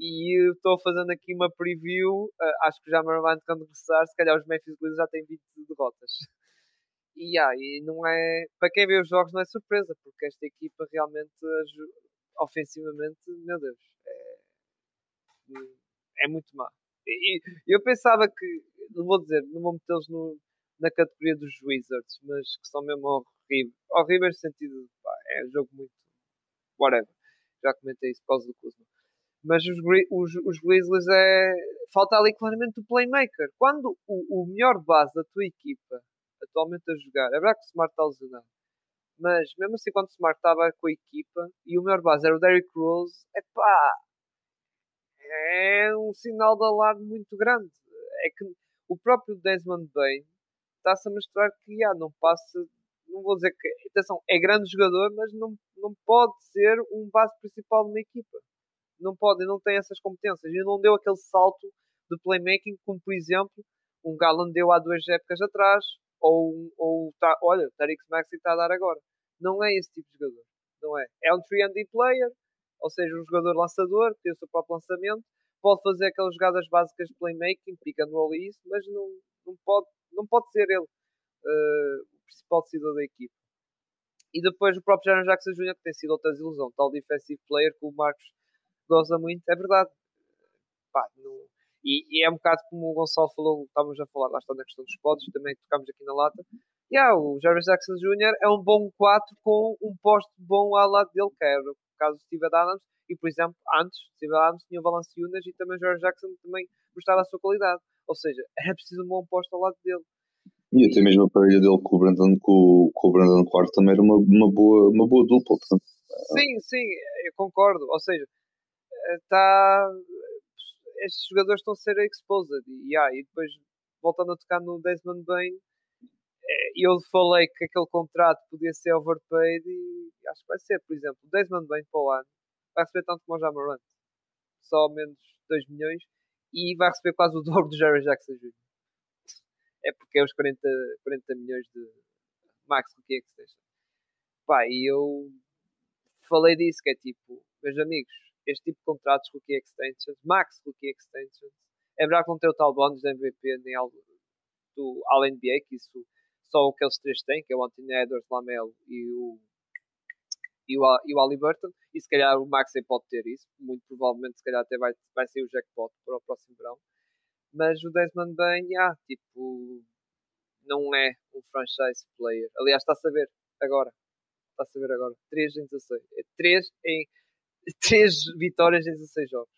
E estou fazendo aqui uma preview, uh, acho que o Jamarant quando regressar, se calhar os Memphis Grizzlies já têm 20 derrotas. E, yeah, e não é, para quem vê os jogos não é surpresa, porque esta equipa realmente, ofensivamente, meu Deus, é é muito má. E eu pensava que, não vou dizer, não vou metê-los no, na categoria dos Wizards, mas que são mesmo horríveis. Horríveis no sentido, pá, é um jogo muito. whatever. Já comentei isso por causa do Kuzma. Mas os, os, os Grizzlies é. falta ali claramente o playmaker. Quando o, o melhor base da tua equipa atualmente a jogar, é verdade que o Smart está lesionado, mas mesmo assim, quando o Smart estava com a equipa e o melhor base era o Derrick Rose, é pá, é um sinal de alarme muito grande. É que o próprio Desmond Bain está-se a mostrar que já, não passa, não vou dizer que, atenção, é grande jogador, mas não, não pode ser um base principal de uma equipa. Não pode, não tem essas competências. E não deu aquele salto de playmaking como, por exemplo, um Galland deu há duas épocas atrás, ou, ou tá, olha, Tariq Maxi está a dar agora. Não é esse tipo de jogador. Não é. É um 3D player, ou seja, um jogador lançador, que tem o seu próprio lançamento, pode fazer aquelas jogadas básicas de playmaking, pick and roll e isso, mas não, não, pode, não pode ser ele uh, o principal decisor da equipe. E depois o próprio Jaron Jackson Jr., que tem sido outra desilusão, tal defensive player que o Marcos goza muito, é verdade. Pá, não, e, e, é um bocado como o Gonçalo falou, estávamos a falar, lá está na questão dos pods, também tocámos aqui na lata. Yeah, o Jarvis Jackson Jr. é um bom 4 com um posto bom ao lado dele, que era o caso do Steve Adams. E, por exemplo, antes, Steve Adams tinha o Valanciunas e também o Jarvis Jackson também mostrava a sua qualidade. Ou seja, era preciso um bom posto ao lado dele. E até mesmo a parelha dele com o Brandon, com, com o Brandon Clark também era uma, uma, boa, uma boa dupla. Portanto. Sim, sim, eu concordo. Ou seja, está estes jogadores estão a ser exposed. E, yeah, e depois, voltando a tocar no Desmond Bain, eh, eu falei que aquele contrato podia ser overpaid e acho que vai ser. Por exemplo, o Desmond Bain para o ano vai receber tanto como o Jamarant, só menos 2 milhões, e vai receber quase o dobro do Jerry Jackson Jr. É porque é os 40, 40 milhões de max que é que seja. Pá, e eu falei disso, que é tipo, meus amigos, este tipo de contratos rookie extensions, max rookie extensions. É verdade que não tem o tal bónus de MVP nem algo do All-NBA, que isso só aqueles três têm, que é o Anthony Edwards, Lamelo e o, e o, e o Ali Burton, e se calhar o Maxey pode ter isso, muito provavelmente se calhar até vai, vai ser o jackpot para o próximo verão. Mas o Desmond Bain, ah, tipo, não é um franchise player. Aliás, está a saber agora. Está a saber agora. 3 em 16. 3 em três vitórias em 16 jogos.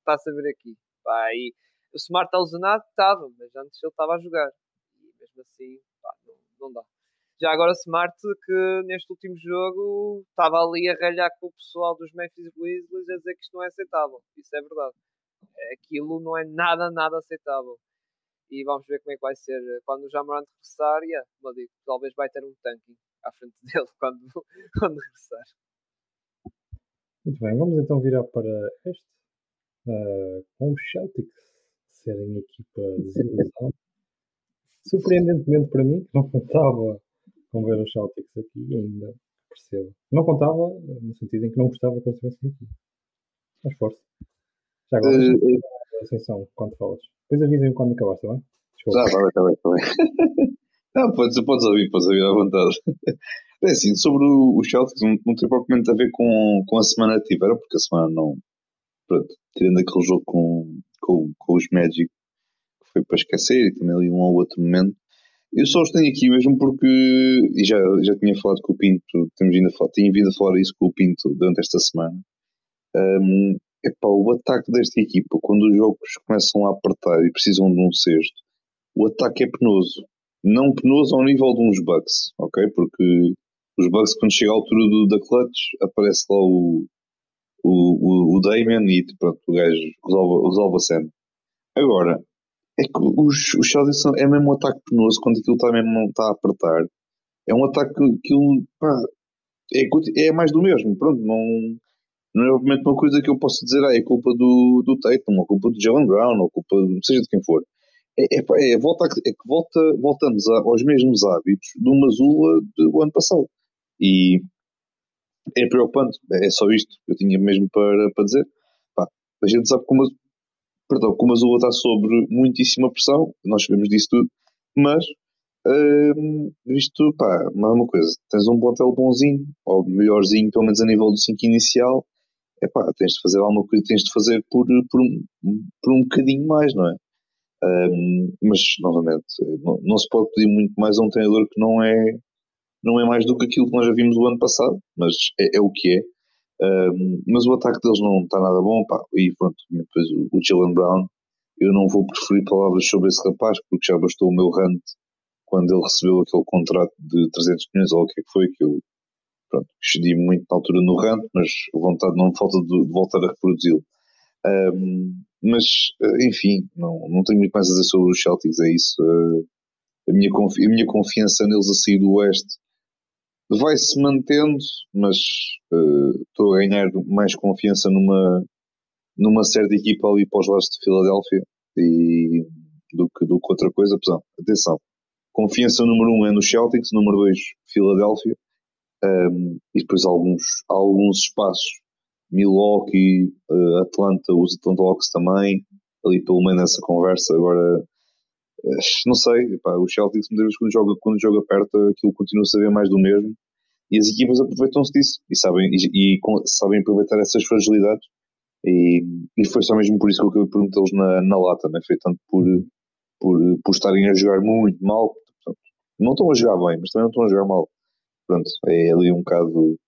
Está-se a ver aqui. Pá, e o Smart está lesionado? Estava, mas antes ele estava a jogar. E mesmo assim, pá, não, não dá. Já agora Smart, que neste último jogo estava ali a ralhar com o pessoal dos Memphis Grizzlies a dizer que isto não é aceitável. Isso é verdade. Aquilo não é nada, nada aceitável. E vamos ver como é que vai ser quando o Jamarant regressar. Yeah, digo, talvez vai ter um tanking à frente dele quando, quando regressar. Muito bem, vamos então virar para este, uh, com os Celtics serem equipa desilusão. Surpreendentemente para mim, que não contava com ver os Celtics aqui, ainda percebo. Não contava no sentido em que não gostava que eles estivessem aqui. Mas força. Já agora, uh, atenção quando falas. Depois avisem-me quando acabaste, está bem? Desculpa. Já, está bem, está bem. Não, podes, podes ouvir, podes ouvir à vontade. É assim, sobre o, Celtics não, não tem propriamente a ver com, com a semana que tiveram, porque a semana não. Pronto, tirando aquele jogo com, com, com os Magic, que foi para esquecer, e também ali um ou outro momento. Eu só os tenho aqui mesmo porque, e já, já tinha falado com o Pinto, temos vindo a falar, tinha vindo a falar isso com o Pinto durante esta semana. Um, epá, o ataque desta equipa, quando os jogos começam a apertar e precisam de um sexto, o ataque é penoso. Não penoso ao nível de uns Bucks, ok? Porque os Bucks, quando chega à altura do, da clutch, aparece lá o, o, o, o Damian e pronto, o gajo resolve, resolve a cena. Agora, é que os, os Celtics é mesmo um ataque penoso quando aquilo está mesmo está a apertar. É um ataque que pá, é, é mais do mesmo. Pronto, não, não é obviamente uma coisa que eu posso dizer, ah, é culpa do, do Tatum, ou culpa do Jalen Brown, ou culpa seja de quem for. É, é, é, volta, é que volta, voltamos a, aos mesmos hábitos de uma Zula do ano passado. E é preocupante, é só isto que eu tinha mesmo para, para dizer. Pá, a gente sabe como, perdão, como a Azul está sobre muitíssima pressão, nós sabemos disso tudo, mas hum, isto, pá, não é uma coisa, tens um plantel bonzinho, ou melhorzinho, pelo menos a nível do 5 inicial, é pá, tens de fazer alguma coisa, tens de fazer por, por, um, por um bocadinho mais, não é? Um, mas, novamente, não, não, se pode pedir muito mais a um treinador que não é, não é mais do que aquilo que nós já vimos o ano passado, mas é, é o que é. Um, mas o ataque deles não está nada bom, pá, e pronto, depois o, Jalen Brown, eu não vou preferir palavras sobre esse rapaz, porque já bastou o meu rant quando ele recebeu aquele contrato de 300 milhões, ou o que é que foi, que eu pronto, excedi muito na altura no rant, mas a vontade não falta de, de voltar a reproduzi-lo. Um, mas, eh, enfim, não, não tenho muito mais a dizer sobre os Celtics, é isso. Uh, a, minha a minha confiança neles a sair do Oeste vai-se mantendo, mas uh, estou a ganhar mais confiança numa, numa certa equipa ali para os lados de Filadélfia e, do, que, do que outra coisa. Apesar, atenção, confiança número um é no Celtics, número dois, Filadélfia, um, e depois alguns, alguns espaços Milwaukee, uh, Atlanta, os Atlanta Hawks também, ali pelo meio nessa conversa. Agora, não sei, pá, o Celtics muitas vezes quando joga, quando joga perto aquilo continua a saber mais do mesmo e as equipas aproveitam-se disso e sabem, e, e, sabem aproveitar essas fragilidades. E, e foi só mesmo por isso que eu acabei por metê-los na, na lata, né? foi tanto por, por, por estarem a jogar muito mal. Portanto, não estão a jogar bem, mas também não estão a jogar mal. Pronto, é ali um bocado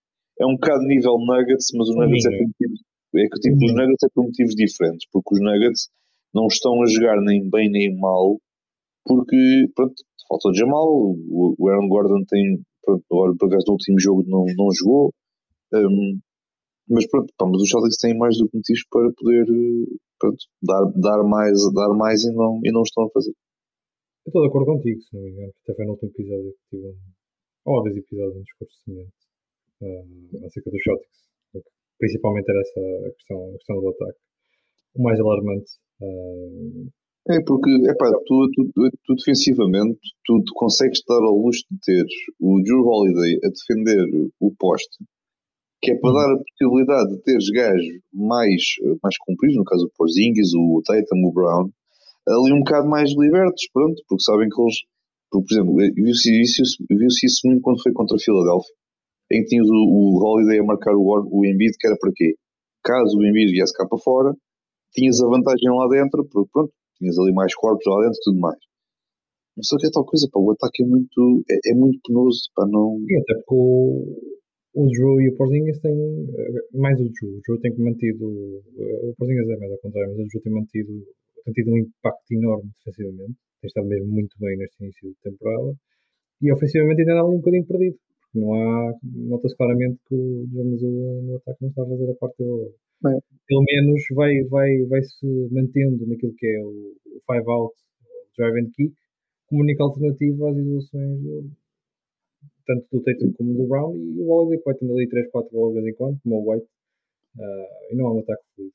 é um bocado nível Nuggets, mas os Nuggets é por é que tipo, os Nuggets é por motivos diferentes, porque os Nuggets não estão a jogar nem bem nem mal, porque pronto, falta o Jamal, o, Aaron Gordon tem, pronto, agora por acaso no último jogo não, não jogou, um, mas pronto, pá, mas os Celtics têm mais do que motivos para poder pronto, dar, dar, mais, dar mais e não, e não estão a fazer. Eu estou de acordo contigo, se não me engano, até foi no último episódio que tive um, ou dois episódios um discurso semelhante uh, acerca dos Celtics. Principalmente era essa a questão, a questão do ataque. O mais alarmante. Uh, é porque, epá, tu, tu, tu, tu defensivamente, tu, tu consegues dar ao luxo de ter o Drew Holiday a defender o poste, que é para dar a possibilidade de teres gajos mais, mais compridos, no caso o Porzingis, o Tatum, o Brown, ali um bocado mais libertos, pronto, porque sabem que eles, por exemplo, viu-se isso, viu isso muito quando foi contra a Filadélfia, em que tinhas o, o Holiday a marcar o, o Embiid, que era para quê? Caso o Embiid viesse cá para fora, tinhas a vantagem lá dentro, porque pronto, tinhas ali mais corpos lá dentro e tudo mais. Não sei o que é tal coisa, pá, o ataque é muito, é, é muito penoso, pá, não... Até porque o, o Drew e o Porzingis têm, eh, mais o Drew, o Drew tem mantido, o Porzingis é mais ao contrário, mas o Drew tem mantido, tem tido um impacto enorme defensivamente, tem estado mesmo muito bem neste início de temporada, e ofensivamente ainda anda ali um bocadinho perdido não há. Nota-se claramente que o Mazula no ataque não está a fazer a parte dele. É. Pelo menos vai, vai, vai se mantendo naquilo que é o, o five out, o drive and kick, como única alternativa às evoluções do, tanto do Tatum como do Brown e o Holiday que vai tendo ali 3, 4 bolas de vez em quando, como o White, uh, e não há um ataque fluido.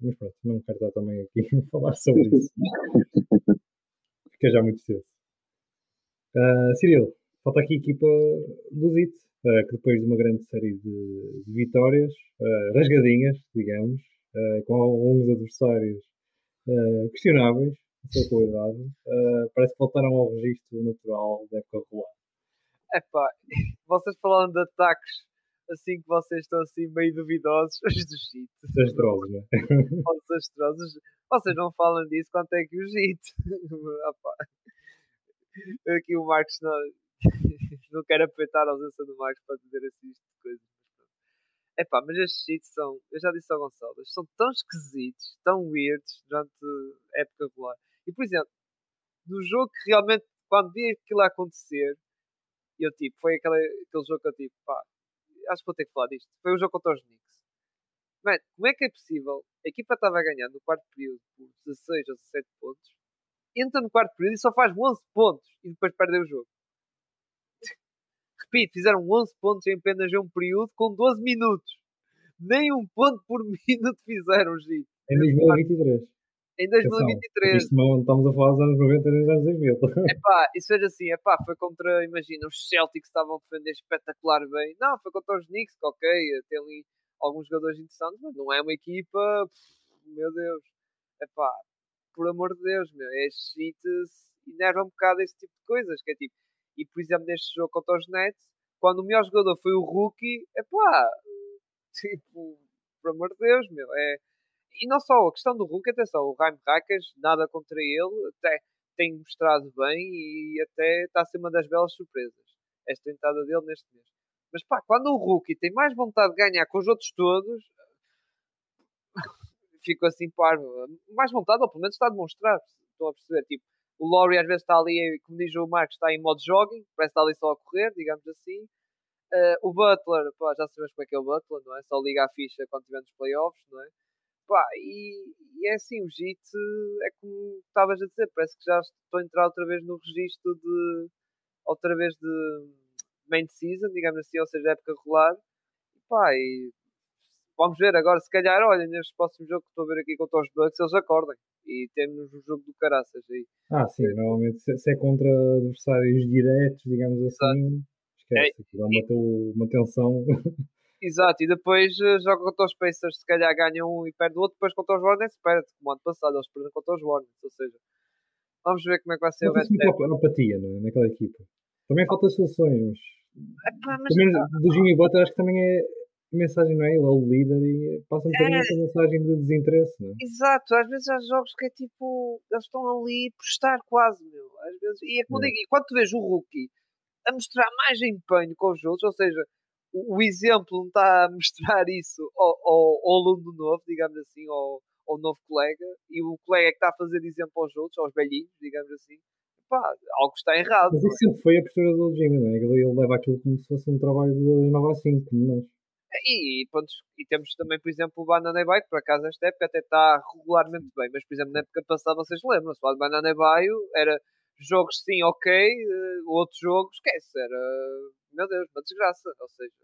Mas pronto, não quero estar também aqui a falar sobre isso. Fica já muito cedo. Uh, Cirilo, falta aqui a equipa do ZIT, uh, que depois de uma grande série de, de vitórias, uh, rasgadinhas, digamos, uh, com alguns adversários questionáveis, a sua qualidade, parece que voltaram ao registro natural da época regular. Epá, vocês falando de ataques assim que vocês estão assim meio duvidosos, os do JIT. Desastrosos, não é? Desastrosos. Vocês não falam disso quanto é que o JIT. Aqui o Marcos não, não quero aproveitar a ausência do Marcos para dizer assim isto coisas. É pá, mas estes cheats são, eu já disse ao Gonçalo, são tão esquisitos, tão weirds durante a época regular. E por exemplo, no jogo que realmente, quando vi aquilo a acontecer, eu tipo, foi aquele, aquele jogo que eu tipo, pá, acho que vou ter que falar disto. Foi o jogo contra os Knicks. Mano, como é que é possível? A equipa estava ganhando no quarto período por 16 ou 17 pontos, entra no quarto período e só faz 11 pontos e depois perde o jogo repito, fizeram 11 pontos em apenas um período com 12 minutos. Nem um ponto por minuto fizeram, Gito. Em 2023. Em 2023. Isto não estamos a falar dos anos 90 e dos anos 2000. Epá, isso seja assim, epá, foi contra, imagina, os Celtics estavam a defender espetacular bem. Não, foi contra os Knicks, que ok, tem ali alguns jogadores interessantes, mas não é uma equipa, pff, meu Deus. Epá, por amor de Deus, meu, é shit, enerva um bocado esse tipo de coisas, que é tipo, e, por exemplo, neste jogo contra os Nets, quando o melhor jogador foi o rookie, é pá, tipo, por amor de Deus, meu, é, E não só a questão do Hulk, atenção, o Raim nada contra ele, até tem mostrado bem e até está a ser uma das belas surpresas. Esta entrada dele neste mês. Mas pá, quando o Rookie tem mais vontade de ganhar com os outros todos, fico assim parvo. Mais vontade, ou pelo menos está a demonstrar. Estão a perceber, tipo, o Laurie às vezes está ali, como diz o Marcos, está em modo jogging, parece estar ali só a correr, digamos assim. Uh, o Butler, pá, já sabemos como é que é o Butler, não é? Só liga a ficha quando tiver nos playoffs, não é? Pá, e, e é assim, o JIT é como estavas a dizer, parece que já estou a entrar outra vez no registro de outra vez de main season, digamos assim, ou seja, época regular. Pá, e vamos ver agora, se calhar, olha, neste próximo jogo que estou a ver aqui contra os Bucks, eles acordem. E temos o jogo do caraças aí. Ah, sim, normalmente se é contra adversários diretos, digamos assim, esquece, é, dá uma, uma tensão. Exato, e depois uh, joga contra os Pacers, se calhar ganham um e perde o outro, depois contra os Hornets perde, como ano passado eles perderam contra os Hornets, ou seja, vamos ver como é que vai ser não o resto. Muita apatia não é? naquela equipa. Também falta soluções, mas. Mas também, do Jimmy Butler acho que também é a mensagem, não é? Ele é o líder e passa um bocadinho é. essa mensagem de desinteresse, não é? Exato, às vezes há jogos que é tipo, eles estão ali por estar quase, meu. Às vezes, e é como é. digo, e quando tu vês o rookie a mostrar mais empenho com os outros, ou seja, o, exemplo não está a mostrar isso ao, ao, ao aluno novo, digamos assim, ao, ao novo colega, e o colega é que está a fazer exemplo aos outros, aos velhinhos, digamos assim, pá, algo está errado. Mas isso é? sempre foi a postura do Jimmy, não é? Ele, ele leva aquilo como se fosse um trabalho de 9 a 5, como nós. E, pronto, e temos também, por exemplo, o Banana Bike, por acaso esta época até está regularmente bem, mas por exemplo, na época passada vocês lembram-se, o Banana Baio era jogos sim, ok, uh, outro jogo, esquece, era, meu Deus, uma desgraça, ou seja,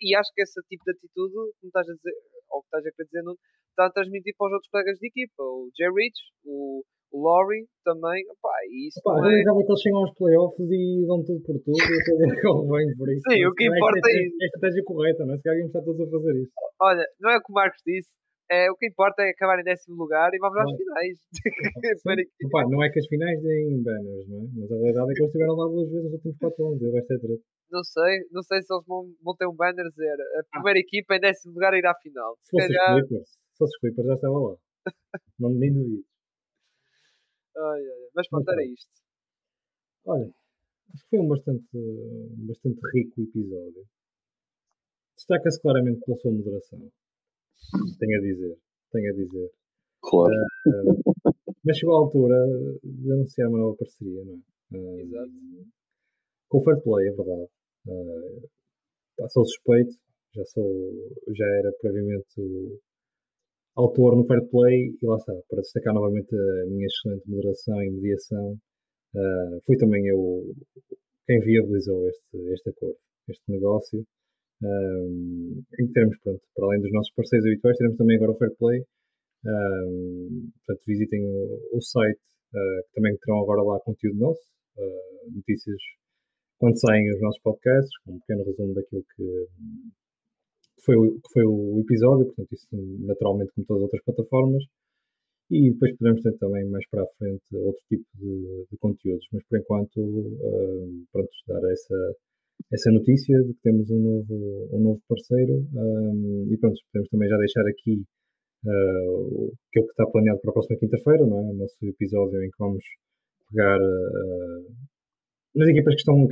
e acho que esse tipo de atitude, como estás a dizer, ou que estás a querer dizer, não, está a transmitir para os outros colegas de equipa, o Jay Rich, o Laurie também, opá, isso Opa, é... que eles chegam aos playoffs e dão tudo por tudo e depois bem por isso. Sim, o que importa é, é, é a estratégia correta, não é? Se calhar está todos a fazer isso. Olha, não é o que o Marcos disse, é, o que importa é acabar em décimo lugar e vamos às finais. Opa, não é que as finais deem banners, não é? Mas a verdade é que eles estiveram lá duas vezes nos últimos 4 anos, eu vai ser treta. Não sei, não sei se eles vão, vão ter um banner dizer a primeira ah. equipa em décimo lugar irá à final. Se, se fosse calhar... os Clippers, se fosse os Clippers já estava lá. não, nem duvido. Ai, ai, mas pronto, era isto. Olha, acho que foi um bastante, bastante rico episódio. Destaca-se claramente pela sua moderação. Tenho a dizer. Tenho a dizer. Claro. Uh, mas chegou a altura de anunciar uma nova parceria, não é? Uh, Exato. Com o Fair Play, é verdade. Uh, sou suspeito, já, sou, já era previamente o autor no Fair Play e lá está, para destacar novamente a minha excelente moderação e mediação, uh, fui também eu quem viabilizou este, este acordo, este negócio. Um, em termos, pronto, para além dos nossos parceiros habituais, teremos também agora o Fair Play. Um, portanto, visitem o, o site, uh, que também terão agora lá conteúdo nosso, uh, notícias quando saem os nossos podcasts, com um pequeno resumo daquilo que, foi, o, que foi o episódio, portanto, isso naturalmente como todas as outras plataformas. E depois podemos ter também mais para a frente outro tipo de, de conteúdos, mas por enquanto, uh, pronto, dar essa essa notícia de que temos um novo, um novo parceiro um, e pronto, podemos também já deixar aqui uh, aquilo que está planeado para a próxima quinta-feira, não é? O nosso episódio em que vamos pegar uh, nas equipas que estão,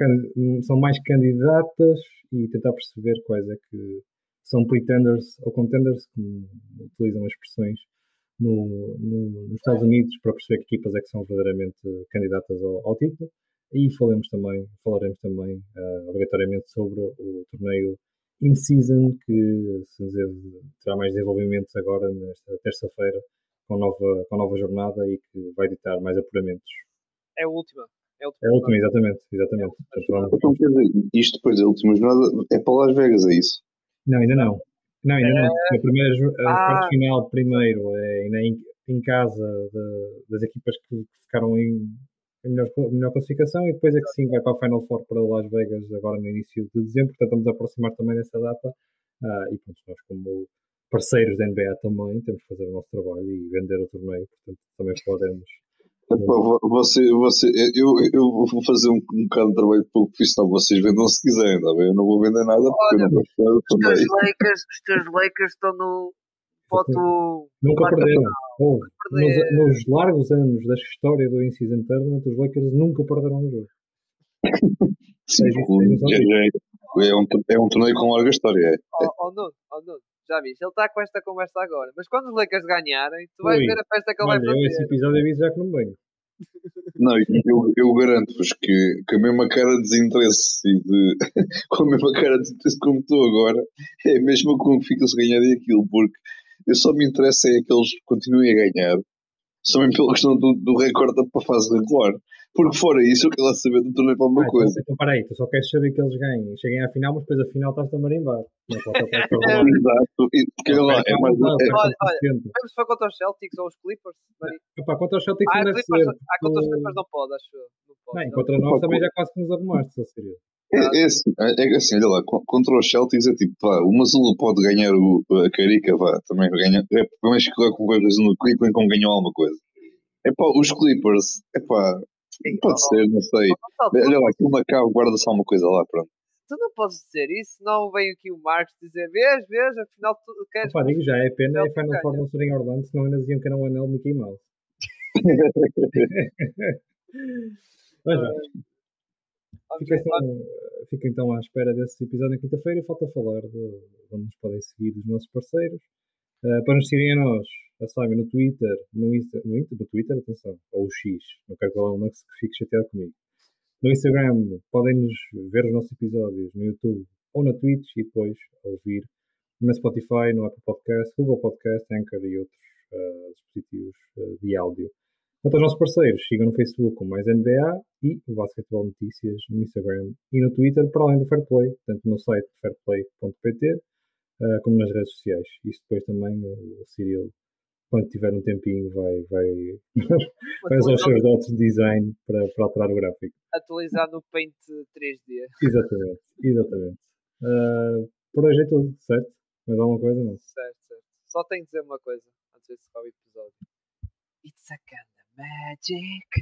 são mais candidatas e tentar perceber quais é que são pretenders ou contenders, como utilizam as expressões no, no, nos Estados Unidos, para perceber que equipas é que são verdadeiramente candidatas ao, ao título. E falemos também, falaremos também uh, obrigatoriamente sobre o torneio in-season, que se dizer, terá mais desenvolvimentos agora nesta terça-feira, com nova, com nova jornada e que vai ditar mais apuramentos. É a última. É a última, é a última exatamente. exatamente. É então, quer dizer, isto depois da última jornada é para Las Vegas, é isso? Não, ainda não. Não, ainda é... não. A primeira a ah. parte final primeiro é ainda em, em casa de, das equipas que ficaram em, a melhor, a melhor classificação e depois é que sim vai para a Final Four para Las Vegas agora no início de dezembro, portanto estamos a aproximar também dessa data uh, e pronto, nós como parceiros da NBA também temos que fazer o nosso trabalho e vender o torneio, portanto também podemos você, você, eu, eu vou fazer um, um bocado de trabalho pouco profissional. Vocês vendam se quiserem, tá bem? Eu não vou vender nada porque Olha, eu não gosto também. Os teus Lakers, os teus Lakers estão no, foto. Nunca perderam. Oh, nos, nos, largos anos da história do In-Season Tournament, os Lakers nunca perderam um jogo. Sim, é, é, um, é um torneio com larga história. É. Oh, oh, Nuno, oh, Nuno, já viste? Ele está com esta conversa agora. Mas quando os Lakers ganharem, tu vais Ui, ver a festa que ele vai fazer. Eu esse episódio aviso já que não venho. Não, eu, eu garanto-vos que, que a mesma cara de desinteresse e de, com a mesma cara de desinteresse como estou agora é a mesma como fica-se ganhar aquilo, porque eu só me interessa é que eles continuem a ganhar, só mesmo pela questão do, do recorde para a fase regular. Porque fora isso, eu quero lá saber do torneio para alguma ah, coisa. Então, peraí, tu só queres saber que eles ganhem. Cheguem à final, mas depois a final estás-te a marimbar. Exato. Porque lá, é mais. É, olha, olha, vamos foi contra os Celtics ou os Clippers? Epá, contra os Celtics ah, não deve ser. Ah, contra os Clippers não pode, acho. Não pode. Bem, contra nós também já quase que nos arrumaste, só seria. É, é, assim, é assim, olha lá, contra os Celtics é tipo, pá, o Mazula pode ganhar o, a Carica, vá, também ganha, é, pelo menos que com coisa no Cleveland como ganhou alguma coisa. É pá, os Clippers, é pá, Pode ser, não sei. Olha lá, aquilo na cabo guarda só uma coisa lá, pronto. Tu não podes dizer isso, não vem aqui o Marcos dizer, vês, vês, afinal tu queres. Opa, digo já, é pena é Final Four não ser em Orlando, senão ainda diziam que era um anel Mickey Mouse. Mas já. Fica então, fica então à espera desse episódio na quinta-feira e falta falar de onde nos podem seguir os nossos parceiros. Uh, para nos seguirem a nós, já sabem, no Twitter, no, Insta, no, no Twitter, atenção, ou o X, não quero falar um que fique chateado comigo. No Instagram, podem-nos ver os nossos episódios no YouTube ou na Twitch e depois ouvir no Spotify, no Apple Podcast, Google Podcast, Anchor e outros uh, dispositivos uh, de áudio. Quanto aos nossos parceiros, sigam no Facebook com mais NBA e o Basketball Notícias no Instagram e no Twitter, para além do Fairplay, tanto no site fairplay.pt uh, como nas redes sociais. Isto depois também o Cyril quando tiver um tempinho, vai, vai, vai usar os seus dados de design para, para alterar o gráfico. Atualizar no Paint 3D. Exatamente, exatamente. Uh, por hoje é tudo, certo? Mais alguma coisa? Não? Certo, certo. Só tenho de dizer uma coisa antes de encerrar o episódio. It's a kind of magic.